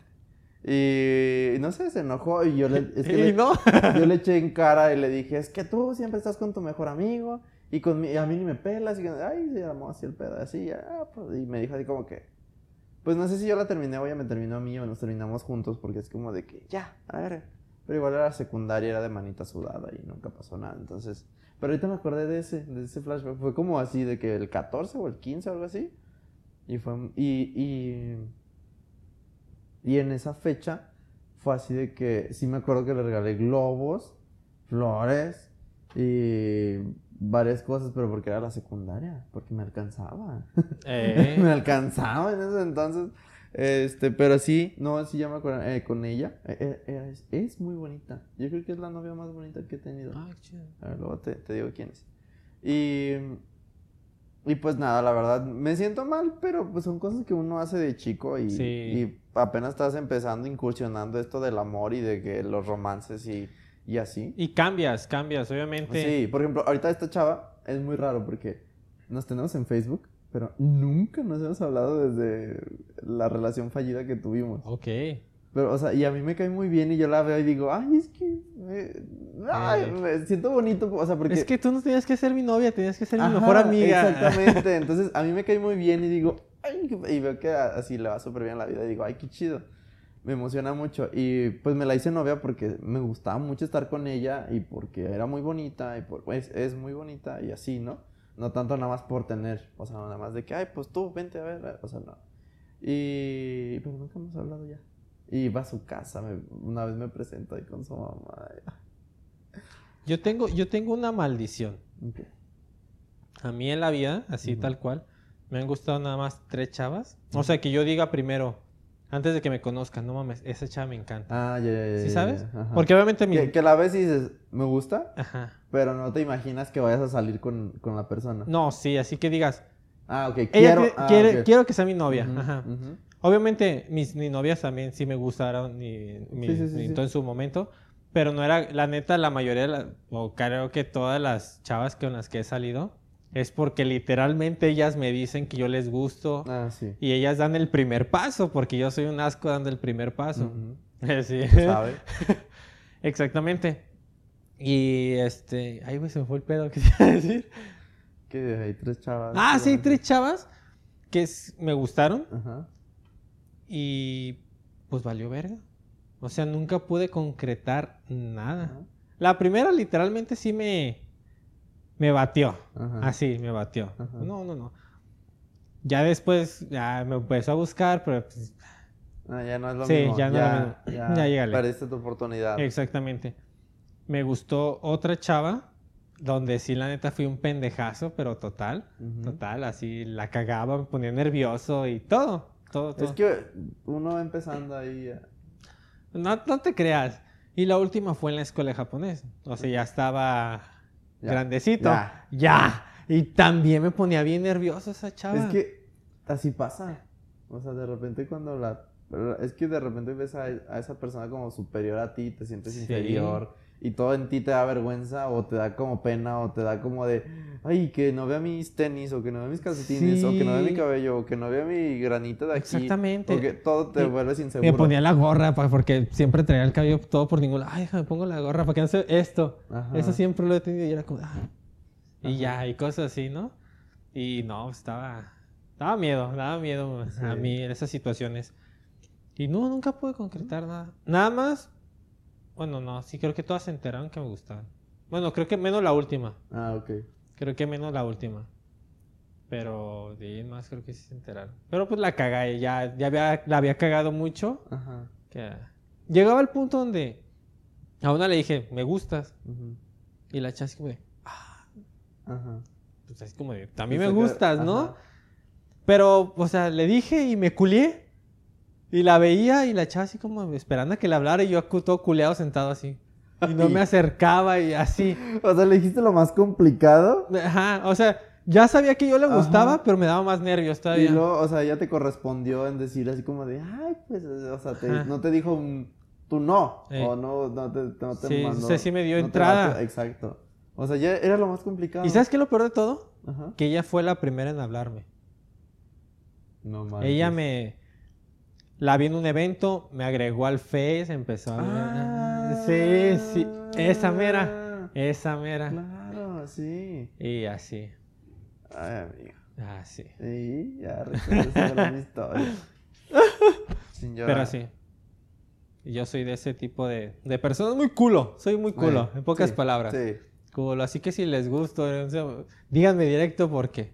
Y no sé, se enojó y yo le, es que (laughs) y le- no. yo le eché en cara y le dije, es que tú siempre estás con tu mejor amigo y, con mi- y a mí ni me pelas. Y ay, se llamó así el pedo, así, ah, pues", y me dijo así como que, pues no sé si yo la terminé o ella me terminó a mí o nos terminamos juntos porque es como de que, ya, a ver. Pero igual era secundaria, era de manita sudada y nunca pasó nada. Entonces, pero ahorita me acordé de ese, de ese flashback. Fue como así de que el 14 o el 15 o algo así. Y fue, y, y, y en esa fecha fue así de que sí me acuerdo que le regalé globos, flores y varias cosas, pero porque era la secundaria, porque me alcanzaba. Eh, (laughs) me alcanzaba en ese entonces. Este, pero sí, no, sí ya me acuerdo, eh, con ella. eh, eh, es, es muy bonita. Yo creo que es la novia más bonita que he tenido. ah, chido. A ver, luego te, te digo quién es. Y, y pues nada, la verdad, me siento mal, pero pues son cosas que uno hace de chico y, Sí. y apenas estás empezando, incursionando esto del amor y de que los romances y, y así. Y cambias, cambias, obviamente. Sí, por ejemplo, ahorita esta chava es muy raro porque nos tenemos en Facebook pero nunca nos hemos hablado desde la relación fallida que tuvimos. Ok. Pero, o sea, y a mí me cae muy bien y yo la veo y digo, ay, es que me, ay, Eh. me siento bonito, o sea, porque... Es que tú no tenías que ser mi novia, tenías que ser mi Ajá, mejor amiga. Exactamente, (laughs) entonces a mí me cae muy bien y digo, ay, y veo que así le va súper bien la vida y digo, ay, qué chido. Me emociona mucho y pues me la hice novia porque me gustaba mucho estar con ella y porque era muy bonita y por, pues, es muy bonita y así, ¿no? No tanto nada más por tener, o sea, nada más de que, ay, pues tú, vente a ver, o sea, no. Y, pero nunca hemos hablado ya. Y va a su casa, me- una vez me presentó ahí con su mamá. Yo tengo, yo tengo una maldición. A mí en la vida, así tal cual, me han gustado nada más tres chavas. O sea, que yo diga primero, antes de que me conozcan, no mames, esa chava me encanta. Ah, ya, ya, ¿Sí sabes? Porque obviamente mi... Que, que la ves y dices, me gusta, Ajá. Pero no te imaginas que vayas a salir con, con la persona. No, sí, así que digas, Ah, ok, ella quiero. qui- ah, quiere, quiero que sea mi novia. Ajá. Obviamente mis, mis novias también sí me gustaron y, mi- Sí, sí, sí, mi- sí. todo en su momento, pero no era, la neta, la mayoría, de la- o creo que todas las chavas con las que he salido, es porque literalmente ellas me dicen que yo les gusto Ah, sí. y ellas dan el primer paso, porque yo soy un asco dando el primer paso. Ujú. (laughs) Sí. ¿Sabe? (laughs) Exactamente. Y este, ay, güey, se me fue el pedo (laughs) que te iba a decir. Que hay tres chavas. Ah, sí, hay que- tres chavas que es- me gustaron. Ajá. Y pues valió verga. O sea, nunca pude concretar nada. Ajá. La primera literalmente sí me me batió. Ajá. Así, me batió. Ajá. No, no, no. Ya después ya me empezó a buscar, pero pues, Ah, ya no es lo Sí, mismo. ya no. Ya, Ya llégale. Perdiste tu oportunidad. exactamente. Me gustó otra chava donde sí la neta fui un pendejazo, pero total, total, así la cagaba, me ponía nervioso y todo, todo, todo. Es que uno va empezando ahí. a- No, no te creas. Y la última fue en la escuela de japonés. O sea, ya estaba Ya. grandecito. Ya. Ya. Y también me ponía bien nervioso esa chava. Es que así pasa. O sea, de repente cuando la... Es que de repente ves a, a esa persona como superior a ti, te sientes Sí. inferior y todo en ti te da vergüenza o te da como pena o te da como de, ay, que no vea mis tenis o que no vea mis calcetines o que no vea mi Sí. cabello o que no vea mi granita de aquí. Exactamente. Porque todo te Y- vuelves inseguro. me ponía la gorra porque siempre traía el cabello todo por ningún lado. Ay, me pongo la gorra para que no se esto. Ajá. Eso siempre lo he tenido y era como, ah. Y ya, y cosas así, ¿no? Y no, estaba, daba miedo, daba miedo a Sí. mí en esas situaciones. Y no, nunca pude concretar nada. Nada más, bueno, no, sí creo que todas se enteraron que me gustaban. Bueno, creo que menos la última. Ah, ok. Creo que menos la última. Pero de ahí más creo que sí se enteraron. Pero pues la cagué, ya, ya había, la había cagado mucho. Ajá. Que llegaba al punto donde a una le dije, me gustas. ujú, Y la chava así como de, Ajá. pues así como de, también me Saca- gustas, ¿no? ajá. Pero, o sea, le dije y me culié. Y la veía y la chava así como esperando a que le hablara y yo todo culeado sentado así. Y no me acercaba y así. (laughs) O sea, le dijiste lo más complicado Ajá, o sea, ya sabía que yo le Ajá. gustaba, pero me daba más nervios y todavía. luego, o sea, ya te correspondió en decir así como de, ay, pues, o sea, te- no te dijo un, tú no, o no, no te, no te Sí, mandó. o sea, sí me dio no te entrada. late- exacto. O sea, ya era lo más complicado. ¿Y sabes qué es lo peor de todo? Ajá. Que ella fue la primera en hablarme. No mames. Ella me... La vi en un evento, me agregó al Face, empezó a... Ah, sí, sí, esa mera, esa mera. Claro, sí. Y así, Ay, amigo. así. Sí, ya recuerdo gran historia. (laughs) Sin llorar. Pero sí. Yo soy de ese tipo de, de personas muy culo. Soy muy culo, en pocas sí, palabras. Sí. Culo. Así que si les sea, díganme directo porque.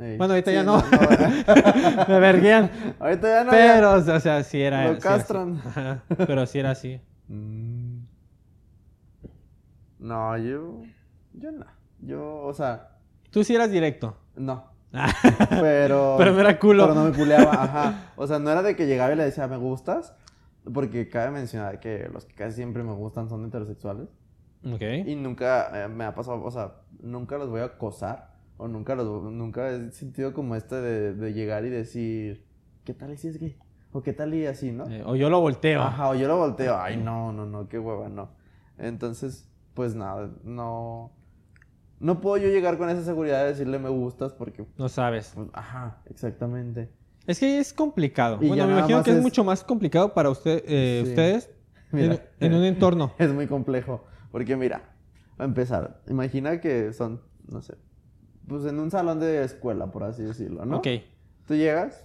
Ey, Bueno, ahorita sí, ya no. no, (laughs) Me verguían. ahorita ya no. ya. Pero, o sea, sí era. Lo sí era así. castran. (laughs) Pero sí era así. Mm. No, yo. Yo no. Yo, o sea, Tú sí eras directo. no. (laughs) Pero. Pero no era culo. Pero no me culeaba, ajá. O sea, no era de que llegaba y le decía, ¿me gustas? Porque cabe mencionar que los que casi siempre me gustan son heterosexuales. Ok. Y nunca eh, me ha pasado, o sea, nunca los voy a acosar. O nunca los nunca he sentido como este de, de llegar y decir, ¿qué tal y si es gay? O qué tal y así, ¿no? Eh, o yo lo volteo. Ajá, o yo lo volteo, ay, no, no, no, qué hueva, no. Entonces, pues nada, no. no puedo yo llegar con esa seguridad de decirle me gustas porque, No sabes. pues, ajá, exactamente. Es que es complicado. Y bueno, me imagino que es... es- mucho más complicado para usted, eh, Sí. ustedes (laughs) Mira. en, en un entorno. (laughs) Es muy complejo. Porque mira, a empezar, imagina que son, no sé, pues en un salón de escuela, por así decirlo, ¿no? Ok. Tú llegas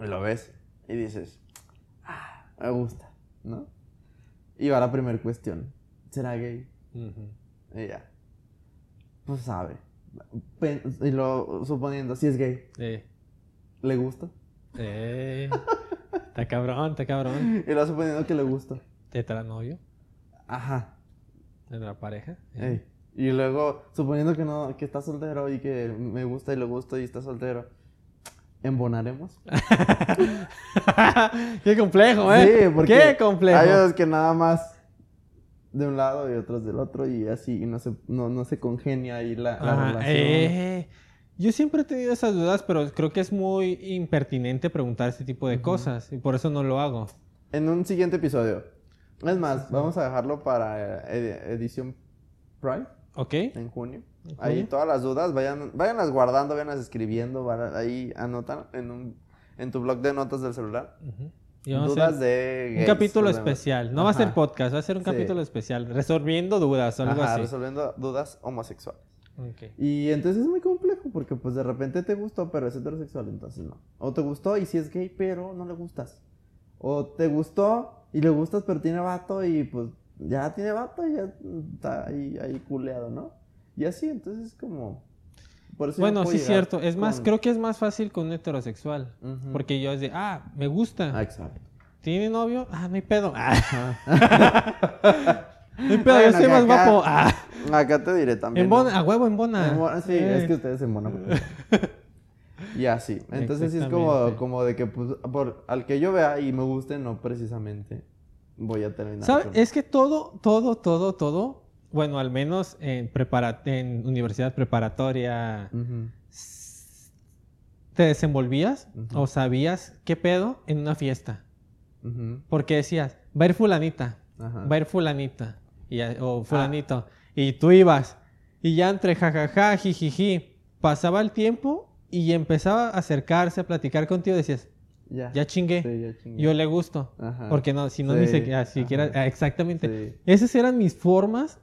y lo ves y dices, ah, me gusta, ¿no? Y va la primera cuestión, ¿será gay? Ujú. Y ya, pues sabe. Pen- Y lo suponiendo, si es gay, Eh, ¿le gusta? eh, está cabrón, está cabrón. Y lo suponiendo que le gusta. ¿Te novio? Ajá. ¿De la pareja? Ey. Y luego, suponiendo que no, que está soltero y que me gusta y le gusta y está soltero, ¿embonaremos? (laughs) Qué complejo, ¿eh? Sí, porque Qué complejo. hay veces que nada más de un lado y otros del otro y así, y no se, no, no se congenia ahí la, la Ajá, relación. eh, yo siempre he tenido esas dudas, pero creo que es muy impertinente preguntar este tipo de cosas y por eso no lo hago. En un siguiente episodio. Es más, vamos a dejarlo para eh, ed- edición Prime ¿Ok? en junio. ¿En Ahí junio? todas las dudas, vayan, váyanlas guardando, váyanlas escribiendo, van- ahí anotan en, un, en tu blog de notas del celular. Y Dudas de un gays, capítulo problemas. especial. No va a ser podcast, va a ser un Sí. capítulo especial. Resolviendo dudas o algo Ajá, así. resolviendo dudas homosexuales. Y entonces es muy complejo porque pues de repente te gustó pero es heterosexual, entonces no. O te gustó y sí es gay pero no le gustas. O te gustó y le gustas pero tiene vato y pues ya tiene vato y ya está ahí, ahí culeado, ¿no? Y así, entonces es como... Por eso Bueno, sí es cierto. Es más, creo que es más fácil con un heterosexual. Porque yo es de, ah, me gusta. Ah, exacto. ¿Tiene novio? Ah, no hay pedo. Ah. (laughs) no hay pedo, Bueno, yo soy más acá- guapo. Ah. Acá te diré también. En ¿no? bona, a huevo en bona. En Bona- sí, Eh. es que ustedes en Bona. (laughs) y así. Entonces sí es como, como de que pues, por, al que yo vea y me guste, no precisamente voy a terminar. ¿Sabes? con- Es que todo, todo, todo, todo, bueno, al menos en, prepara en universidad preparatoria, Ujú. s- te desenvolvías Ujú. o sabías qué pedo en una fiesta. Ujú. Porque decías, va a ir fulanita, va a ir fulanita, y o fulanito, y tú ibas, y ya entre jajaja, jijiji, pasaba el tiempo y empezaba a acercarse, a platicar contigo, decías, Ya. ya chingué, Sí, ya chingué. yo le gusto. Ajá. Porque no, si no, Sí, ni siquiera, siquiera- ah, exactamente. Sí. Esas eran mis formas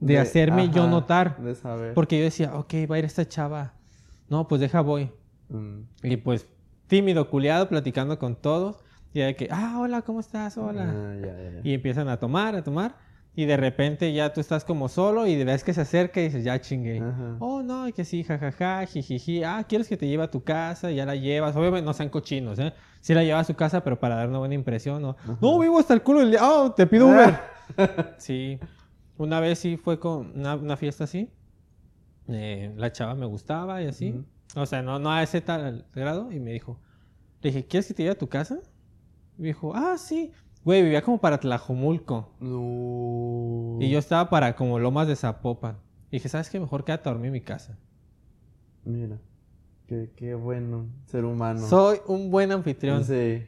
de, hacerme yo ajá, notar. De saber. Porque yo decía, ok, va a ir esta chava. No, pues deja voy. Mm. Y pues tímido, culiado, platicando con todos. Y de que, ah, hola, ¿cómo estás? Hola. Ah, ya, ya. Y empiezan a tomar, a tomar. Y de repente ya tú estás como solo y ves que se acerca y dices, ya chingué. Ajá. Oh, no, que sí, jajaja, jijiji. Ah, ¿quieres que te lleve a tu casa? Ya la llevas. Obviamente no sean cochinos, ¿eh? Sí la llevas a su casa, pero para dar una buena impresión, ¿no? No, vivo hasta el culo del día. Oh, te pido Uber. (laughs) sí. Una vez sí fue con una, una fiesta así. Eh, la chava me gustaba y así. O sea, no, no a ese tal grado. Y me dijo, le dije, ¿quieres que te lleve a tu casa? Y me dijo, ah, sí. Güey, vivía como para Tlajomulco. No. Y yo estaba para como Lomas de Zapopan. Y dije, ¿sabes qué? Mejor quédate a dormir en mi casa. Mira. Qué, qué bueno ser humano. Soy un buen anfitrión. Sí. Sí.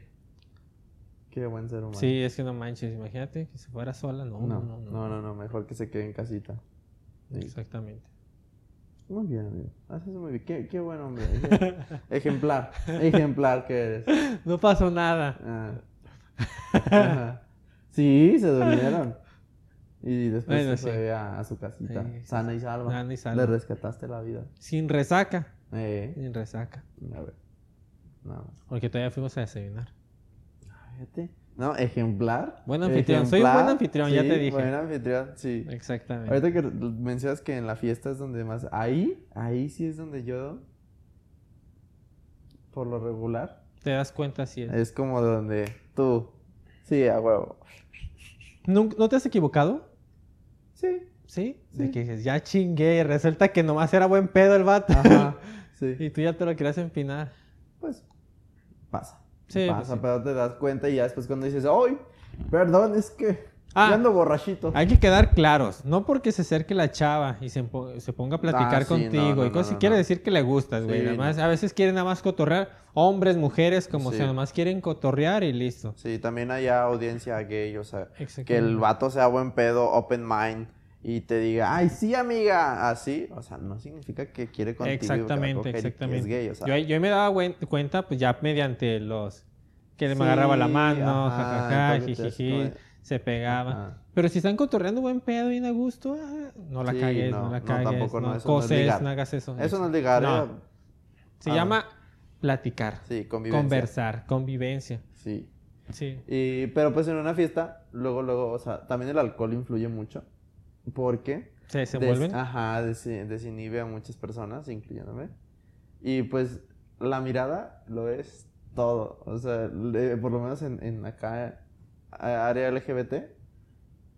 Qué buen ser humano. es que no manches. Imagínate que se fuera sola. No, No, no, no. no, no, no, mejor que se quede en casita. Sí. Exactamente. Muy bien, amigo. Haces muy bien. Qué, qué buen hombre. Ej- (laughs) Ejemplar. Ejemplar que eres. No pasó nada. Ah. Ajá. Sí, se durmieron. Y después Bueno, se sí. fue a, a su casita. Sí, sana y salva. Sana y salva. Le rescataste la vida. Sin resaca. Eh. Sin resaca. A ver. Nada más. Porque todavía fuimos a desayunar. Fíjate. No, ejemplar. Buen anfitrión. Soy un buen anfitrión, ya te dije. Buen anfitrión, sí. Exactamente. Ahorita que mencionas que en la fiesta es donde más. Ahí, ahí sí es donde yo. Por lo regular. Te das cuenta si es. Es como donde tú. Sí, a huevo. ¿Nun- ¿No te has equivocado? Sí. ¿Sí? De que dices, ya chingué. y Resulta que nomás era buen pedo el vato. Ajá. (laughs) Sí. y tú ya te lo querías empinar. Pues pasa. Sí, pasa, pues sí. pero te das cuenta y ya después cuando dices, ¡ay! Perdón, es que. Ah. ando borrachito. Hay que quedar claros. No porque se acerque la chava y se, se ponga a platicar Ah, sí, contigo no, no, y cosas. no, quiere decir que le gustas, güey. Sí, Nada más-. A veces quieren nada más cotorrear. Hombres, mujeres, como Sí. sea. Nada más quieren cotorrear y listo. Sí, también hay audiencia gay, o sea, que el vato sea buen pedo, open mind y te diga, ay, sí, amiga, así, o sea, no significa que quiere contigo. Exactamente, exactamente. Es gay, o sea. yo, yo me daba cuenta, pues ya mediante los que me agarraba la mano, jajaja, jijiji, se pegaba. Ajá. Pero si están cotorreando buen pedo y a gusto, ah, no la Sí, cagues, no, no, la no, cagues, tampoco, no, no, eso no es ligar. no hagas eso. Eso no es ligar, No. eh, Se Ah, llama platicar, Sí, convivencia. conversar, convivencia. Sí. Sí. Y, pero pues en una fiesta, luego, luego, o sea, también el alcohol influye mucho. Porque Se des- desenvuelven. ajá, des- desinhibe a muchas personas, incluyéndome. Y pues la mirada lo es todo. O sea, le- por lo menos en, en acá, área LGBT,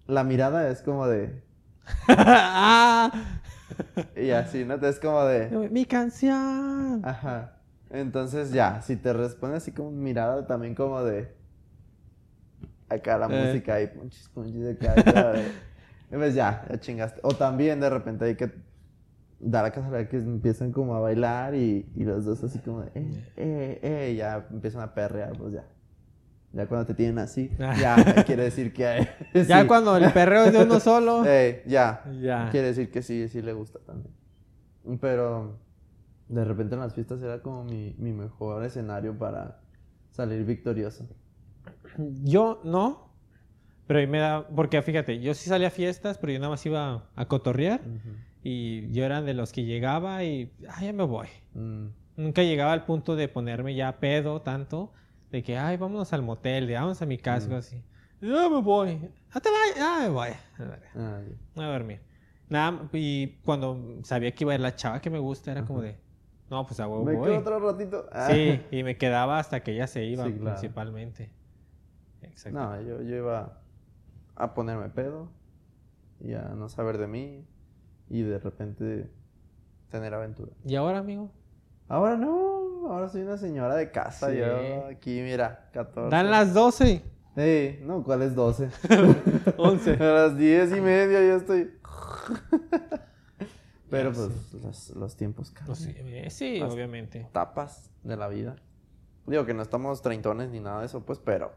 la mirada es como de. (laughs) ¡Ah! (laughs) Y así, ¿no? Es como de. Mi canción. Ajá. Entonces ya, si te responde así como mirada, también como de. Acá la Eh. música y punchis, punchis acá. acá de- (laughs) y pues ya, ya chingaste. O también de repente hay que dar a casualidad que empiezan como a bailar y, y los dos así como de. Eh, eh, eh, y ya empiezan a perrear, pues ya. Ya cuando te tienen así, (laughs) ya quiere decir que (laughs) hay. Ya sí. cuando el perreo es de uno solo. (laughs) Eh, ya, ya. Quiere decir que sí, sí le gusta también. Pero de repente en las fiestas era como mi, mi mejor escenario para salir victorioso. Yo no. Pero ahí me da. Porque fíjate, yo sí salía a fiestas, pero yo nada más iba a cotorrear. Y yo era de los que llegaba y. Ah, ya me voy. Mm, Nunca llegaba al punto de ponerme ya pedo tanto. De que, ay, vámonos al motel, de vamos a mi casa, Mm. así. Ya me voy. Ah, te. Ah, me voy. (laughs) ah, ya. A dormir. Nada, y cuando sabía que iba a ir la chava que me gusta, era como de. No, pues a huevo Me voy. quedo otro ratito. Ah. Sí, (laughs) y me quedaba hasta que ella se iba, Sí, claro. principalmente. Exacto. No, yo, yo iba a ponerme pedo y a no saber de mí y de repente tener aventura. ¿Y ahora, amigo? Ahora no, ahora soy una señora de casa. Sí. Yo aquí, mira, 14. Dan las 12. Ey, no, ¿cuál es 12? 11. (laughs) A las 10 y media ya estoy. (laughs) Pero pues los, los tiempos cambian. Sé, eh, sí, Las- obviamente. Etapas de la vida. Digo que no estamos treintones ni nada de eso, pues, pero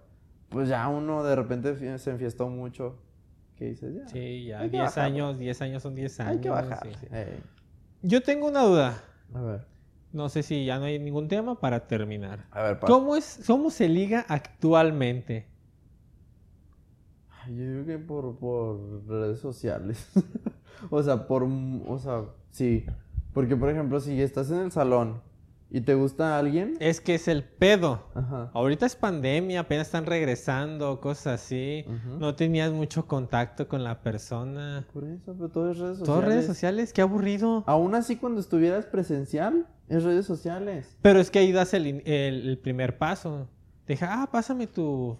pues ya uno de repente se enfiestó mucho. ¿Qué dices? Ya. Sí, ya Hay que 10 bajarle. años, 10 años son 10 años. Hay que bajar. sí, sí. Yo tengo una duda. A ver. No sé si ya no hay ningún tema para terminar. A ver, pa- ¿Cómo, es, ¿Cómo se liga actualmente? Yo digo que por, por redes sociales. (laughs) o sea, por. O sea, sí. Porque, por ejemplo, si estás en el salón y te gusta alguien. Es que es el pedo. Ajá. Ahorita es pandemia, apenas están regresando, cosas así. Ujú. No tenías mucho contacto con la persona. Por eso, pero todo es redes sociales. Todas redes sociales, qué aburrido. Aún así, cuando estuvieras presencial, es redes sociales. Pero es que ahí das el- el primer paso. Deja, ah, pásame tu.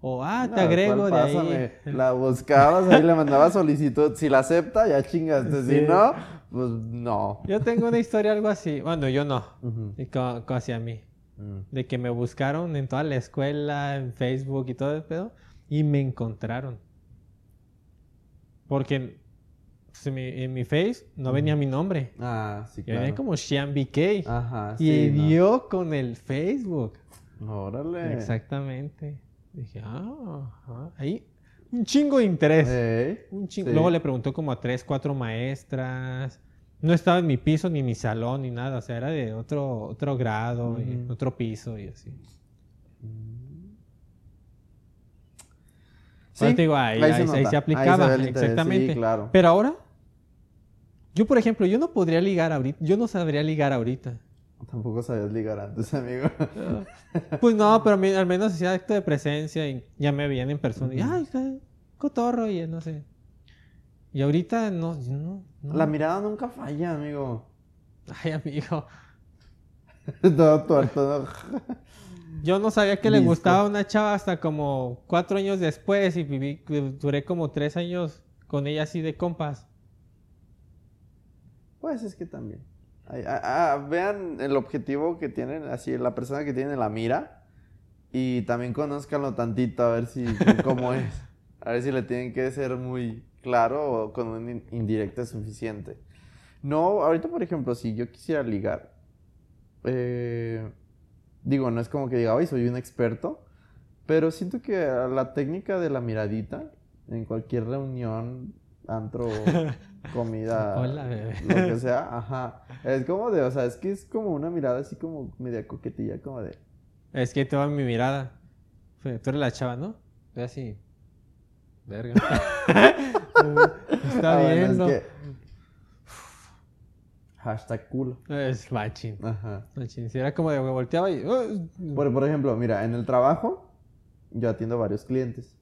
O, ah, te No, agrego ¿cuál de ahí. pásame? La buscabas, ahí le mandabas solicitud. Si la acepta, ya chingaste. Sí. Si no, pues no. Yo tengo una historia algo así. Bueno, yo no. Y co- co- hacia mí. Mm. De que me buscaron en toda la escuela, en Facebook y todo el pedo. Y me encontraron. Porque pues, en, mi, en mi Face no venía mi nombre. Ah, sí, Y venía claro. como Sean BK. Ajá, y sí. no. dio con el Facebook. Órale. Exactamente. Dije, ah, ajá. ahí un chingo de interés. Ey, Un chingo. sí. Luego le preguntó como a tres, cuatro maestras. No estaba en mi piso, ni mi salón, ni nada. O sea, era de otro, otro grado, y otro piso y así. Sí, Ahora te digo, ahí, ahí se ahí- aplicaba. se exactamente. sí, claro. Pero ahora, yo por ejemplo, yo no podría ligar ahorita. Yo no sabría ligar ahorita. Tampoco sabías ligar antes, amigo. Pues no, pero a mí al menos hacía acto de presencia y ya me veían en persona. Y, Ujú. ay, está cotorro y no sé. Y ahorita no, no, no. La mirada nunca falla, amigo. Ay, amigo. (laughs) Todo tuerto, ¿no? Yo no sabía que le gustaba una chava hasta como cuatro años después y viví, duré como tres años con ella así de compas. Pues es que también. Ay, ah, ah, vean el objetivo que tienen, así, la persona que tiene la mira. Y también conózcanlo tantito, a ver si (laughs) cómo es. A ver si le tienen que ser muy claro o con un in- indirecto suficiente. No, ahorita, por ejemplo, si yo quisiera ligar, eh, digo, no es como que diga, hoy soy un experto, pero siento que la técnica de la miradita en cualquier reunión antro, (laughs) comida, Hola, bebé. lo que sea, ajá. Es como de, o sea, es que es como una mirada así como media coquetilla, como de... Es que te va mi mirada. Tú eres la chava, ¿no? Ve así. Verga. (laughs) Está Ah, bueno, es viendo. que- Hashtag culo. Es machín. Ajá. Machín. Si era como de que volteaba y. Por, por ejemplo, mira, en el trabajo yo atiendo varios clientes.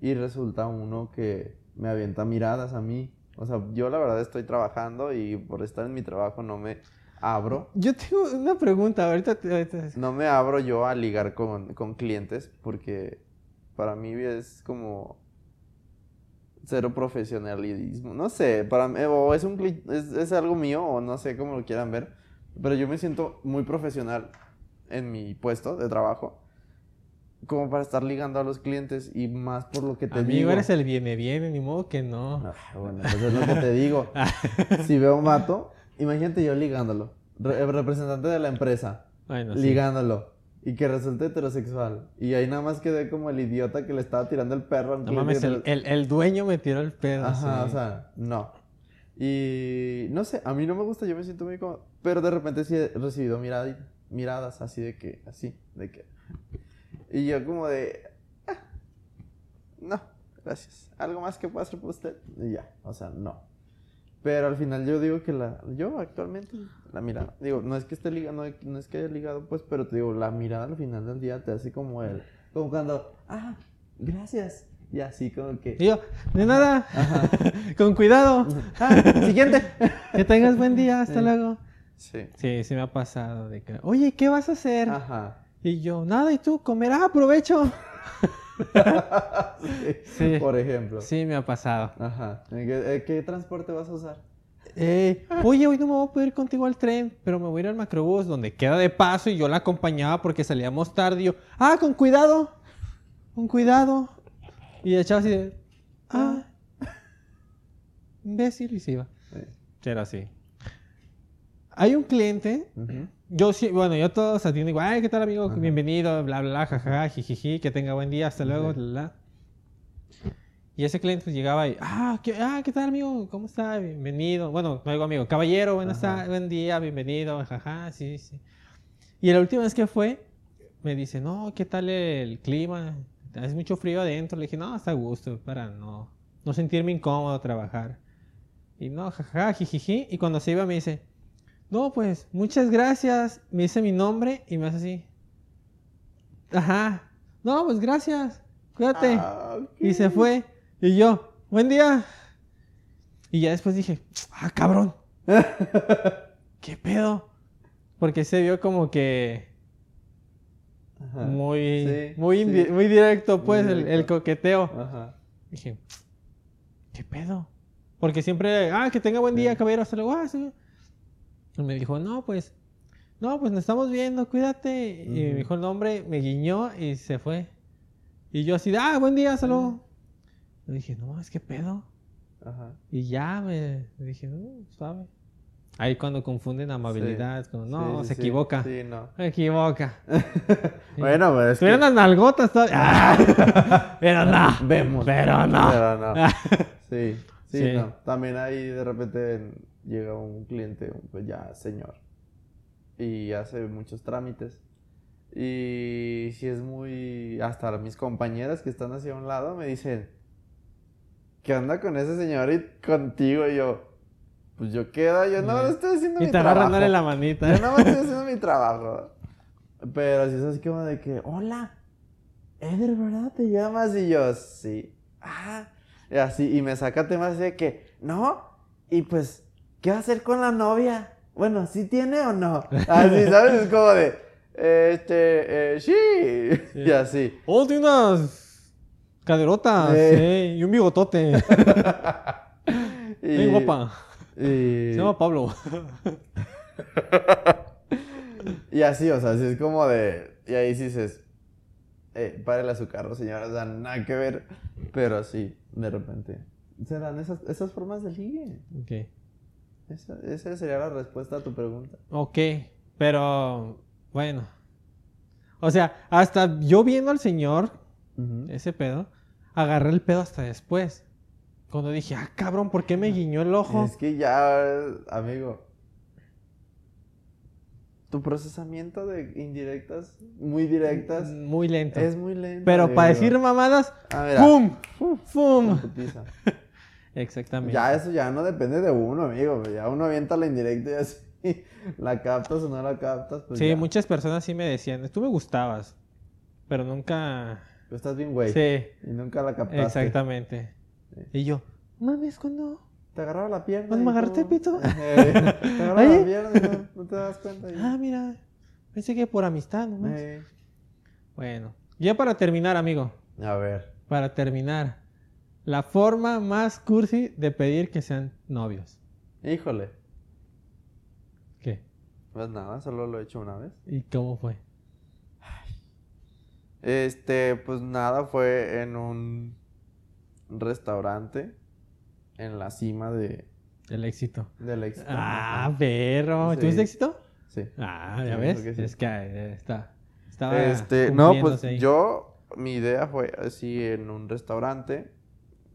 Y resulta uno que me avienta miradas a mí. O sea, yo la verdad estoy trabajando y por estar en mi trabajo no me abro. Yo tengo una pregunta. Ahorita. te- ahorita- No me abro yo a ligar con, con clientes porque para mí es como cero profesionalismo. No sé, para mí, o es, un, es, es algo mío o no sé cómo lo quieran ver. Pero yo me siento muy profesional en mi puesto de trabajo como para estar ligando a los clientes y más por lo que te Amigo, digo. eres el viene viene, ni modo que no. Ah, bueno, pues es lo que te digo. (laughs) si veo un vato, imagínate yo ligándolo. Re- el representante de la empresa Bueno, sí. ligándolo. Y que resulte heterosexual. Y ahí nada más quedé como el idiota que le estaba tirando el perro No mames, el, el, el dueño me tiró el pedo. Ajá, sí. o sea, no. Y no sé, a mí no me gusta, yo me siento muy cómodo. Pero de repente sí he recibido miradi- miradas así de que, así, de que. Y yo como de. "Ah, no, gracias. ¿Algo más que pueda hacer por usted? Y ya, o sea, no. Pero al final yo digo que la. Yo actualmente, la mirada. Digo, no es que esté ligado, no, no es que haya ligado, pues, pero te digo, la mirada al final del día te hace como el. Como cuando. Ah, gracias. Y así como que. Y yo, de nada. (laughs) Con cuidado. (laughs) Ah, siguiente. (laughs) Que tengas buen día. Hasta Sí. luego. Sí. Sí, sí me ha pasado. De que, Oye, ¿qué vas a hacer? Ajá. Y yo, nada, ¿y tú? Comer, ah, aprovecho. (laughs) sí. Sí. Por ejemplo. Sí, me ha pasado. Ajá. ¿En ¿Qué, eh, qué transporte vas a usar? Eh, oye, hoy no me voy a poder ir contigo al tren, pero me voy a ir al macrobús donde queda de paso y yo la acompañaba porque salíamos tarde. Y yo, ah, con cuidado, con cuidado. Y el chavo así de, ah, imbécil y se iba. Sí. Era así. Hay un cliente, Ujú. yo sí, bueno, yo todos atiendo igual, ay, ¿qué tal amigo? Bienvenido, bla, bla, jajaja, jijiji, que tenga buen día, hasta luego, bla, bla. Y ese cliente pues, llegaba y, ah ¿qué, ah, ¿qué tal amigo? ¿Cómo está? Bienvenido. Bueno, no digo amigo, caballero, buenas tardes, buen día, bienvenido, jaja, sí, sí. Y la última vez que fue, me dice, no, ¿qué tal el clima? Hace mucho frío adentro. Le dije, no, está a gusto, para no, no sentirme incómodo trabajar. Y no, jajaja, jijiji. Y cuando se iba me dice, no, pues, muchas gracias. Me dice mi nombre y me hace así. Ajá. No, pues gracias. Cuídate. Ah. Y se fue. Y yo, buen día. Y ya después dije, ah, cabrón. (laughs) ¿Qué pedo? Porque se vio como que Ajá. muy, Sí, muy, sí. muy directo, Muy pues, el- coqueteo. Ajá. Dije, ¿qué pedo? Porque siempre, ah, que tenga buen día, Sí. caballero, hasta luego, ah. Y me dijo, no, pues, no, pues nos estamos viendo, cuídate. Y me dijo el nombre, me guiñó y se fue. Y yo así, de, ah, buen día, luego. Y dije, no, es que pedo. Ajá. Y ya me dije, "Uh, suave. Ahí cuando confunden amabilidad, con, no, Sí, se sí, equivoca. Sí, no. Se equivoca. (laughs) Bueno, pero es que... Tuvieron las nalgotas todavía. (laughs) Ah, pero no. Vemos. Pero no. Pero no. (laughs) Sí, sí, Sí. no. También ahí de repente llega un cliente, pues ya señor, y hace muchos trámites. Y si es muy... Hasta mis compañeras que están hacia un lado me dicen, ¿qué onda con ese señor y contigo? Y yo, pues yo quedo, yo no estoy haciendo Y mi te trabajo. en la manita. Yo no estoy haciendo mi trabajo. Pero si es así como de que, hola, Eder, ¿verdad? ¿Te llamas? Y yo, sí. Ah, y así, y me saca temas de que, no, y pues, ¿qué va a hacer con la novia? Bueno, ¿sí tiene o no? Así, ¿sabes? Es como de, este, eh, sí. Y así. Oh, tiene unas caderotas. Sí. sí, y un bigotote. (laughs) Y, guapa. Y, Se llama Pablo. (laughs) y así, o sea, así es como de, y ahí sí dices, eh, párele a su carro, señora, o sea, nada que ver. Pero sí, de repente, se dan esas, esas formas de ligue. Ok. Esa, esa sería la respuesta a tu pregunta. Ok, pero bueno. O sea, hasta yo viendo al señor, ese pedo, agarré el pedo hasta después. Cuando dije, ah, cabrón, ¿por qué me guiñó el ojo? Es que ya, amigo. Tu procesamiento de indirectas, muy directas, Muy lento. es muy lento. Pero para decir mamadas, Ah, mira. ¡pum! ¡Pum! Con putiza. (laughs) Exactamente. Ya eso ya no depende de uno, amigo. Ya uno avienta la indirecta y así. (laughs) La captas o no la captas, pues sí, ya. muchas personas sí me decían, tú me gustabas, pero nunca... Tú estás bien, güey. Sí, Y nunca la captaste. exactamente. Sí. Y yo, mames, ¿cuándo? Te agarraba la pierna. ¿Cuándo y me agarraste el pito? Eh, (laughs) te (laughs) agarraba Ahí. la pierna y no, no te das cuenta. y- Ah, mira, pensé que por amistad nomás. Eh. Bueno, ya para terminar, amigo, A ver. para terminar, la forma más cursi de pedir que sean novios. Híjole. ¿Qué? Pues nada, solo lo he hecho una vez. ¿Y cómo fue? Este, pues nada, fue en un restaurante en la cima de, El éxito. del éxito. Ah, perro. Sí. ¿Tuviste éxito? Sí. Ah, ya Sí, ves. creo que sí. Es que eh, está. Estaba Este, no, pues ahí. yo, mi idea fue así en un restaurante,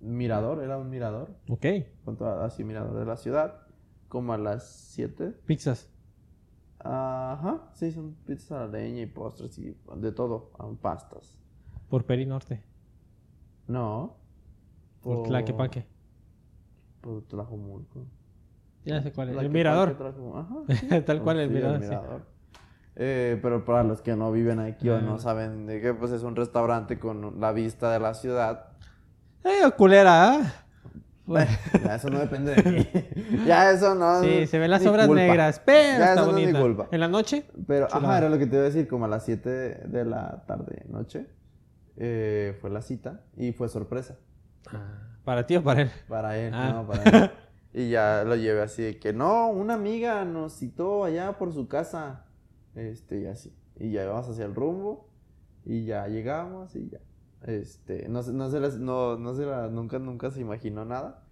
mirador, era un mirador, Ok. con toda- así mirador de la ciudad, como a las 7. Pizzas. Ajá, sí, son pizzas a la leña y postres y de todo, ah, pastas. Por Peri Norte. No. Por Tlaquepaque. Por Tlajomulco. Ya sé cuál es. El mirador. Ajá. (laughs) Tal cual el Sí, mirador. sí. Eh, pero para los que no viven aquí o Ah. no saben de qué, pues es un restaurante con la vista de la ciudad. Eh, culera, ¿ah? Bueno, (laughs) Ya eso no depende de mí. (laughs) ya eso no. sí, se ven las obras culpa. negras, pero Ya está eso no es mi bonita. culpa. En la noche, Pero, Chulada. ajá, era lo que te iba a decir, como a las 7 de la tarde, noche. eh, fue la cita y fue sorpresa. ah, para ti o para él. Para él, Ah. no, para él. (laughs) Y ya lo llevé así de que no, una amiga nos citó allá por su casa. Este, y así. Y ya íbamos hacia el rumbo. Y ya llegamos y ya. Este, no, no se las, no, no se la, nunca, nunca se imaginó nada.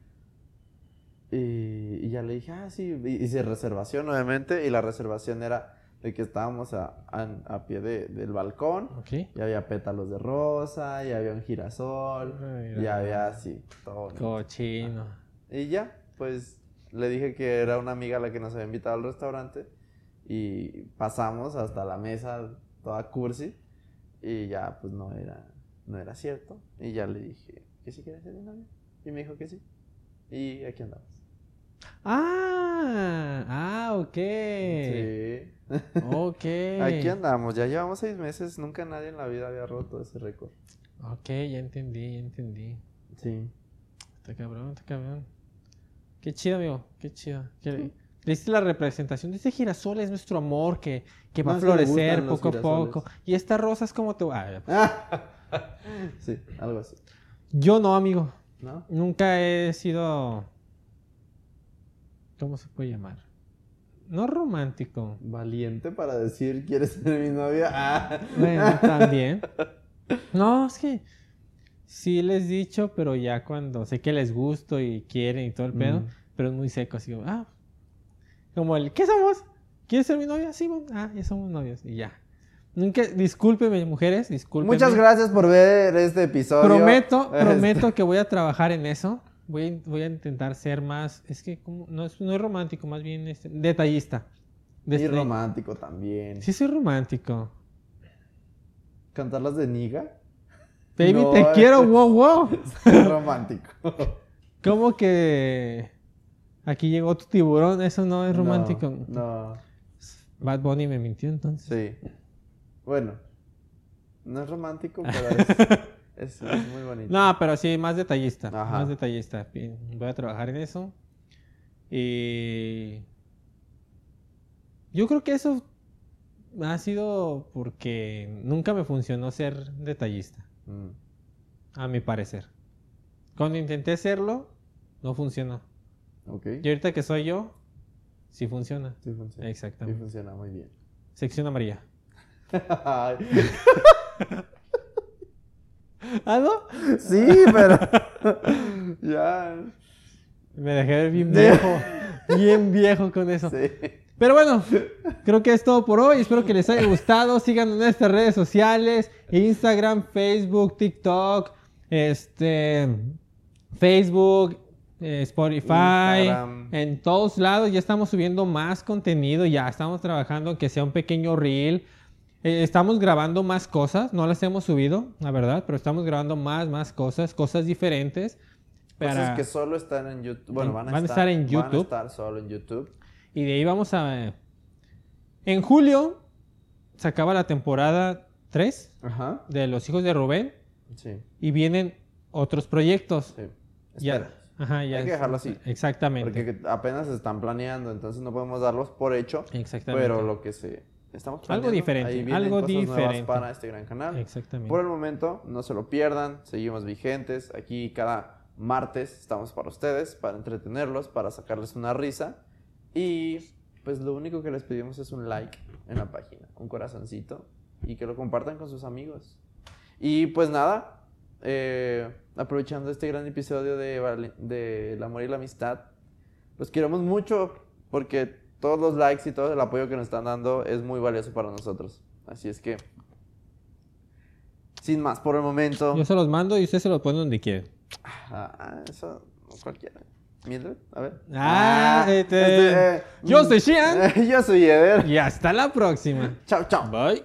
Y, y ya le dije, ah, sí, y- hice reservación obviamente. Y la reservación era de que estábamos a, a, a pie de- del balcón. Ok. Y había pétalos de rosa, y había un girasol, Ay, y había así, todo. bonito. Cochino. Y ya, pues le dije que era una amiga la que nos había invitado al restaurante y pasamos hasta la mesa toda cursi y ya pues no era no era cierto y ya le dije que sí quería ser mi novia y me dijo que sí y aquí andamos. Ah, ah, ok. Sí. Ok. (laughs) Aquí andamos, ya llevamos seis meses, nunca nadie en la vida había roto ese récord. Ok, ya entendí, ya entendí. Sí. Está cabrón, está cabrón. Qué chido, amigo, qué chido. Que Le diste la representación de este girasol, es nuestro amor que, que va a Más florecer poco a poco. Y esta rosa es como te... Ah. (laughs) (laughs) sí, algo así. Yo no, amigo. ¿No? Nunca he sido... ¿Cómo se puede llamar? No romántico. Valiente para decir, ¿quieres ser mi novia? Ah. Bueno, (laughs) también. No, es que sí les he dicho, pero ya cuando sé que les gusto y quieren y todo el pedo, Mm. pero es muy seco, así como, ah, como el, ¿qué somos? ¿Quieres ser mi novia? Sí, ah, ya somos novios y ya. Nunca, discúlpeme, mujeres, discúlpeme. Muchas gracias por ver este episodio. Prometo, Este, (laughs) prometo que voy a trabajar en eso. Voy, a- voy a intentar ser más, es que como, no, es, no es romántico, más bien este, detallista. Y Desde- romántico también. Sí soy romántico. Cantar las de Niga. Baby, No, te quiero, wow, wow. (laughs) Es romántico. ¿Cómo que aquí llegó tu tiburón? Eso no es romántico. No, no, Bad Bunny me mintió entonces. sí. Bueno, no es romántico, (laughs) pero es, es- es muy bonito. No, pero sí, más detallista. Ajá. Más detallista. Voy a trabajar en eso. Y. Yo creo que eso ha sido porque nunca me funcionó ser detallista, Mm, a mi parecer. Cuando intenté hacerlo, no funcionó. ok. Y ahorita que soy yo, sí funciona. Sí funciona. Sí Exactamente. funciona muy bien. Sección amarilla. (laughs) ¿Ah, no? sí, pero. (laughs) ya. Me dejé ver bien (laughs) viejo. bien viejo con eso. Sí. Pero bueno, creo que es todo por hoy. Espero que les haya gustado. Síganos en nuestras redes sociales: Instagram, Facebook, TikTok, este, Facebook, eh, Spotify, Instagram. en todos lados ya estamos subiendo más contenido, ya estamos trabajando en que sea un pequeño reel. Eh, estamos grabando más cosas, no las hemos subido, la verdad, pero estamos grabando más, más cosas, cosas diferentes. Cosas para- que solo están en YouTube. Bueno, van a, Van estar, estar en Van a YouTube. estar solo en YouTube. Y de ahí vamos a... En julio se acaba la temporada 3 Ajá. de Los Hijos de Rubén Sí, y vienen otros proyectos. sí. Ya, Espera. ajá, ya Hay que dejarlo así. Exactamente. Porque apenas se están planeando, entonces no podemos darlos por hecho. Exactamente. Pero lo que se estamos Algo diferente, algo cosas diferente. para este gran canal. Exactamente. Por el momento, no se lo pierdan, seguimos vigentes. Aquí cada martes estamos para ustedes, para entretenerlos, para sacarles una risa. Y pues lo único que les pedimos es un like en la página, un corazoncito y que lo compartan con sus amigos. Y pues nada, eh, aprovechando este gran episodio de, de El amor y la amistad, los queremos mucho porque todos los likes y todo el apoyo que nos están dando es muy valioso para nosotros. Así es que, sin más por el momento. Yo se los mando y usted se los pone donde quiere. Ah, eso cualquiera. Mildred, a ver. Ah, este- este, eh, Yo soy Shian. (laughs) Yo soy Eder. Y hasta la próxima. Chao, chao. Bye.